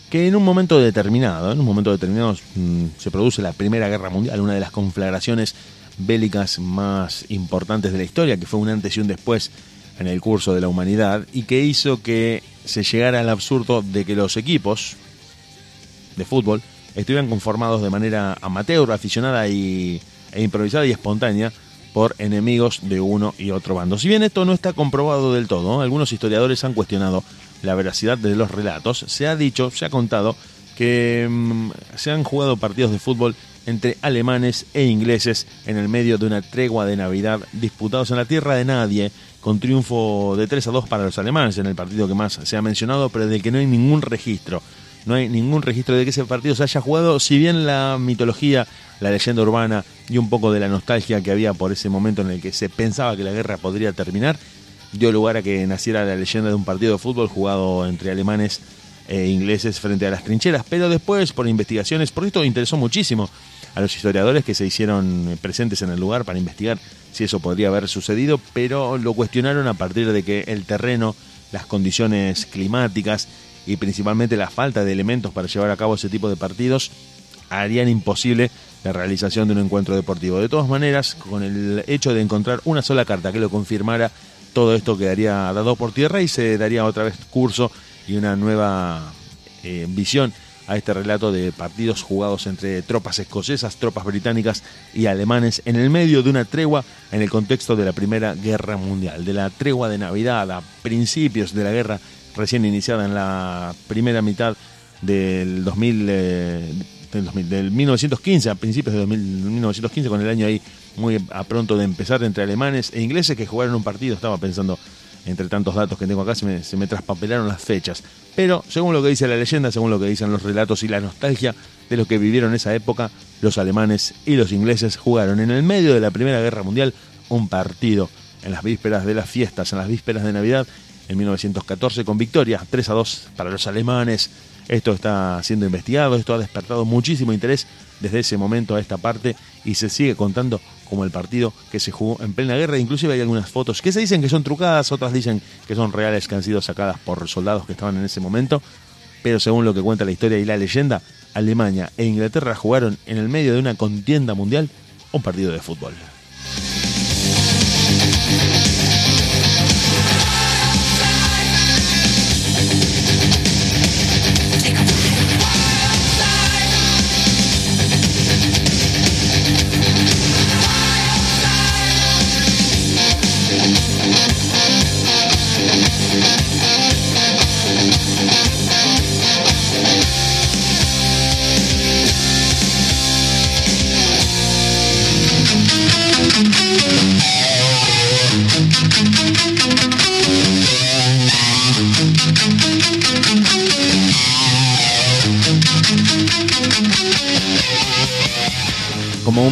que en un momento determinado, en un momento determinado mm, se produce la Primera Guerra Mundial, una de las conflagraciones bélicas más importantes de la historia, que fue un antes y un después en el curso de la humanidad y que hizo que se llegara al absurdo de que los equipos de fútbol estuvieran conformados de manera amateur, aficionada y e improvisada y espontánea por enemigos de uno y otro bando. Si bien esto no está comprobado del todo, algunos historiadores han cuestionado la veracidad de los relatos. Se ha dicho, se ha contado que mm, se han jugado partidos de fútbol entre alemanes e ingleses en el medio de una tregua de Navidad disputados en la tierra de nadie, con triunfo de 3 a 2 para los alemanes en el partido que más se ha mencionado, pero del que no hay ningún registro. No hay ningún registro de que ese partido se haya jugado, si bien la mitología la leyenda urbana y un poco de la nostalgia que había por ese momento en el que se pensaba que la guerra podría terminar, dio lugar a que naciera la leyenda de un partido de fútbol jugado entre alemanes e ingleses frente a las trincheras. Pero después, por investigaciones, por esto interesó muchísimo a los historiadores que se hicieron presentes en el lugar para investigar si eso podría haber sucedido, pero lo cuestionaron a partir de que el terreno, las condiciones climáticas y principalmente la falta de elementos para llevar a cabo ese tipo de partidos harían imposible la realización de un encuentro deportivo. De todas maneras, con el hecho de encontrar una sola carta que lo confirmara, todo esto quedaría dado por tierra y se daría otra vez curso y una nueva eh, visión a este relato de partidos jugados entre tropas escocesas, tropas británicas y alemanes en el medio de una tregua en el contexto de la Primera Guerra Mundial, de la tregua de Navidad a principios de la guerra recién iniciada en la primera mitad del 2000, del, 1915, a principios de 1915, con el año ahí muy a pronto de empezar entre alemanes e ingleses que jugaron un partido, estaba pensando entre tantos datos que tengo acá, me, se me traspapelaron las fechas. Pero según lo que dice la leyenda, según lo que dicen los relatos y la nostalgia de los que vivieron esa época, los alemanes y los ingleses jugaron en el medio de la Primera Guerra Mundial un partido en las vísperas de las fiestas, en las vísperas de Navidad, en 1914 con victoria 3 a 2 para los alemanes esto está siendo investigado, esto ha despertado muchísimo interés desde ese momento a esta parte y se sigue contando como el partido que se jugó en plena guerra. Inclusive hay algunas fotos que se dicen que son trucadas, otras dicen que son reales, que han sido sacadas por soldados que estaban en ese momento. Pero según lo que cuenta la historia y la leyenda, Alemania e Inglaterra jugaron en el medio de una contienda mundial un partido de fútbol.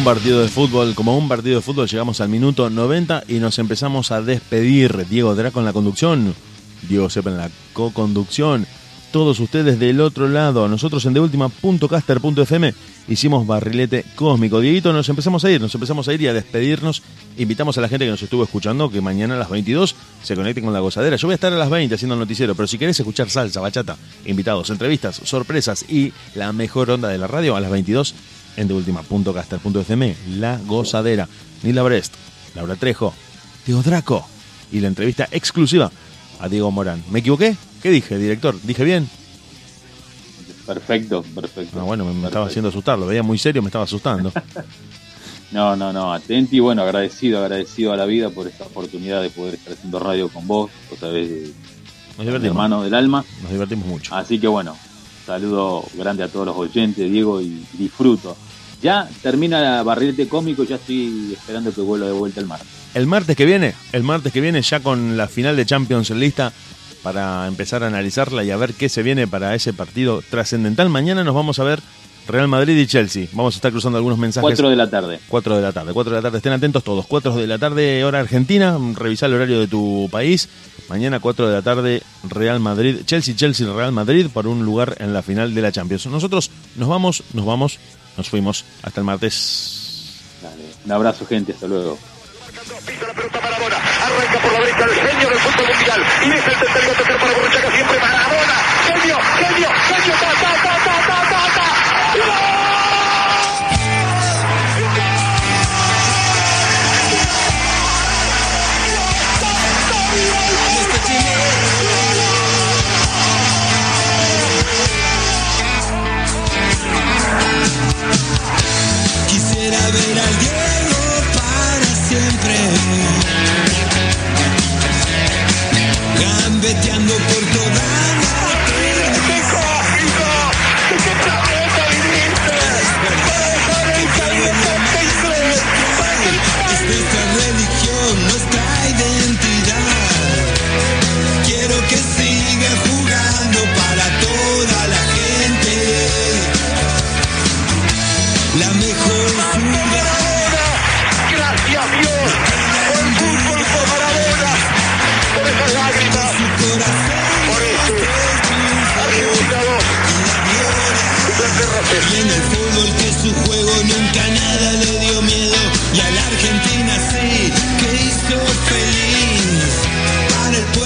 Un partido de fútbol, como un partido de fútbol, llegamos al minuto 90 y nos empezamos a despedir. Diego Draco en la conducción, Diego Sepa en la co-conducción, todos ustedes del otro lado. Nosotros en deultima.caster.fm hicimos barrilete cósmico. Dieguito, nos empezamos a ir, nos empezamos a ir y a despedirnos. Invitamos a la gente que nos estuvo escuchando que mañana a las 22 se conecten con la gozadera. Yo voy a estar a las 20 haciendo el noticiero, pero si querés escuchar salsa, bachata, invitados, entrevistas, sorpresas y la mejor onda de la radio a las 22 en deultima.caster.fm, La Gozadera. Nila Brest, Laura Trejo, Diego Draco y la entrevista exclusiva a Diego Morán. ¿Me equivoqué? ¿Qué dije, director? ¿Dije bien? Perfecto, perfecto. Ah, bueno, me, me estaba haciendo asustar, lo veía muy serio, me estaba asustando. No, no, no, atenti, bueno, agradecido, agradecido a la vida por esta oportunidad de poder estar haciendo radio con vos, sabés, de- Nos hermano del alma. nos divertimos mucho. Así que bueno, saludo grande a todos los oyentes, Diego, y disfruto. Ya termina la barrilete cómico, ya estoy esperando que vuelva de vuelta el mar. El martes que viene, el martes que viene ya con la final de Champions en lista para empezar a analizarla y a ver qué se viene para ese partido trascendental. Mañana nos vamos a ver Real Madrid y Chelsea. Vamos a estar cruzando algunos mensajes. 4 de la tarde. 4 de la tarde. 4 de la tarde. Estén atentos todos. 4 de la tarde, hora argentina. Revisar el horario de tu país. Mañana, 4 de la tarde, Real Madrid. Chelsea, Chelsea, Real Madrid por un lugar en la final de la Champions. Nosotros nos vamos, nos vamos, nos fuimos. Hasta el martes. Dale. Un abrazo, gente, hasta luego. Pisa la pelota Maradona. Arranca por la derecha el genio del fútbol mundial. Y es el tercero a tocar para Borruchaga siempre Maradona. Genio, genio, genio. Ta, ta, ta, ta, ta, ta, ta. ¡Gol!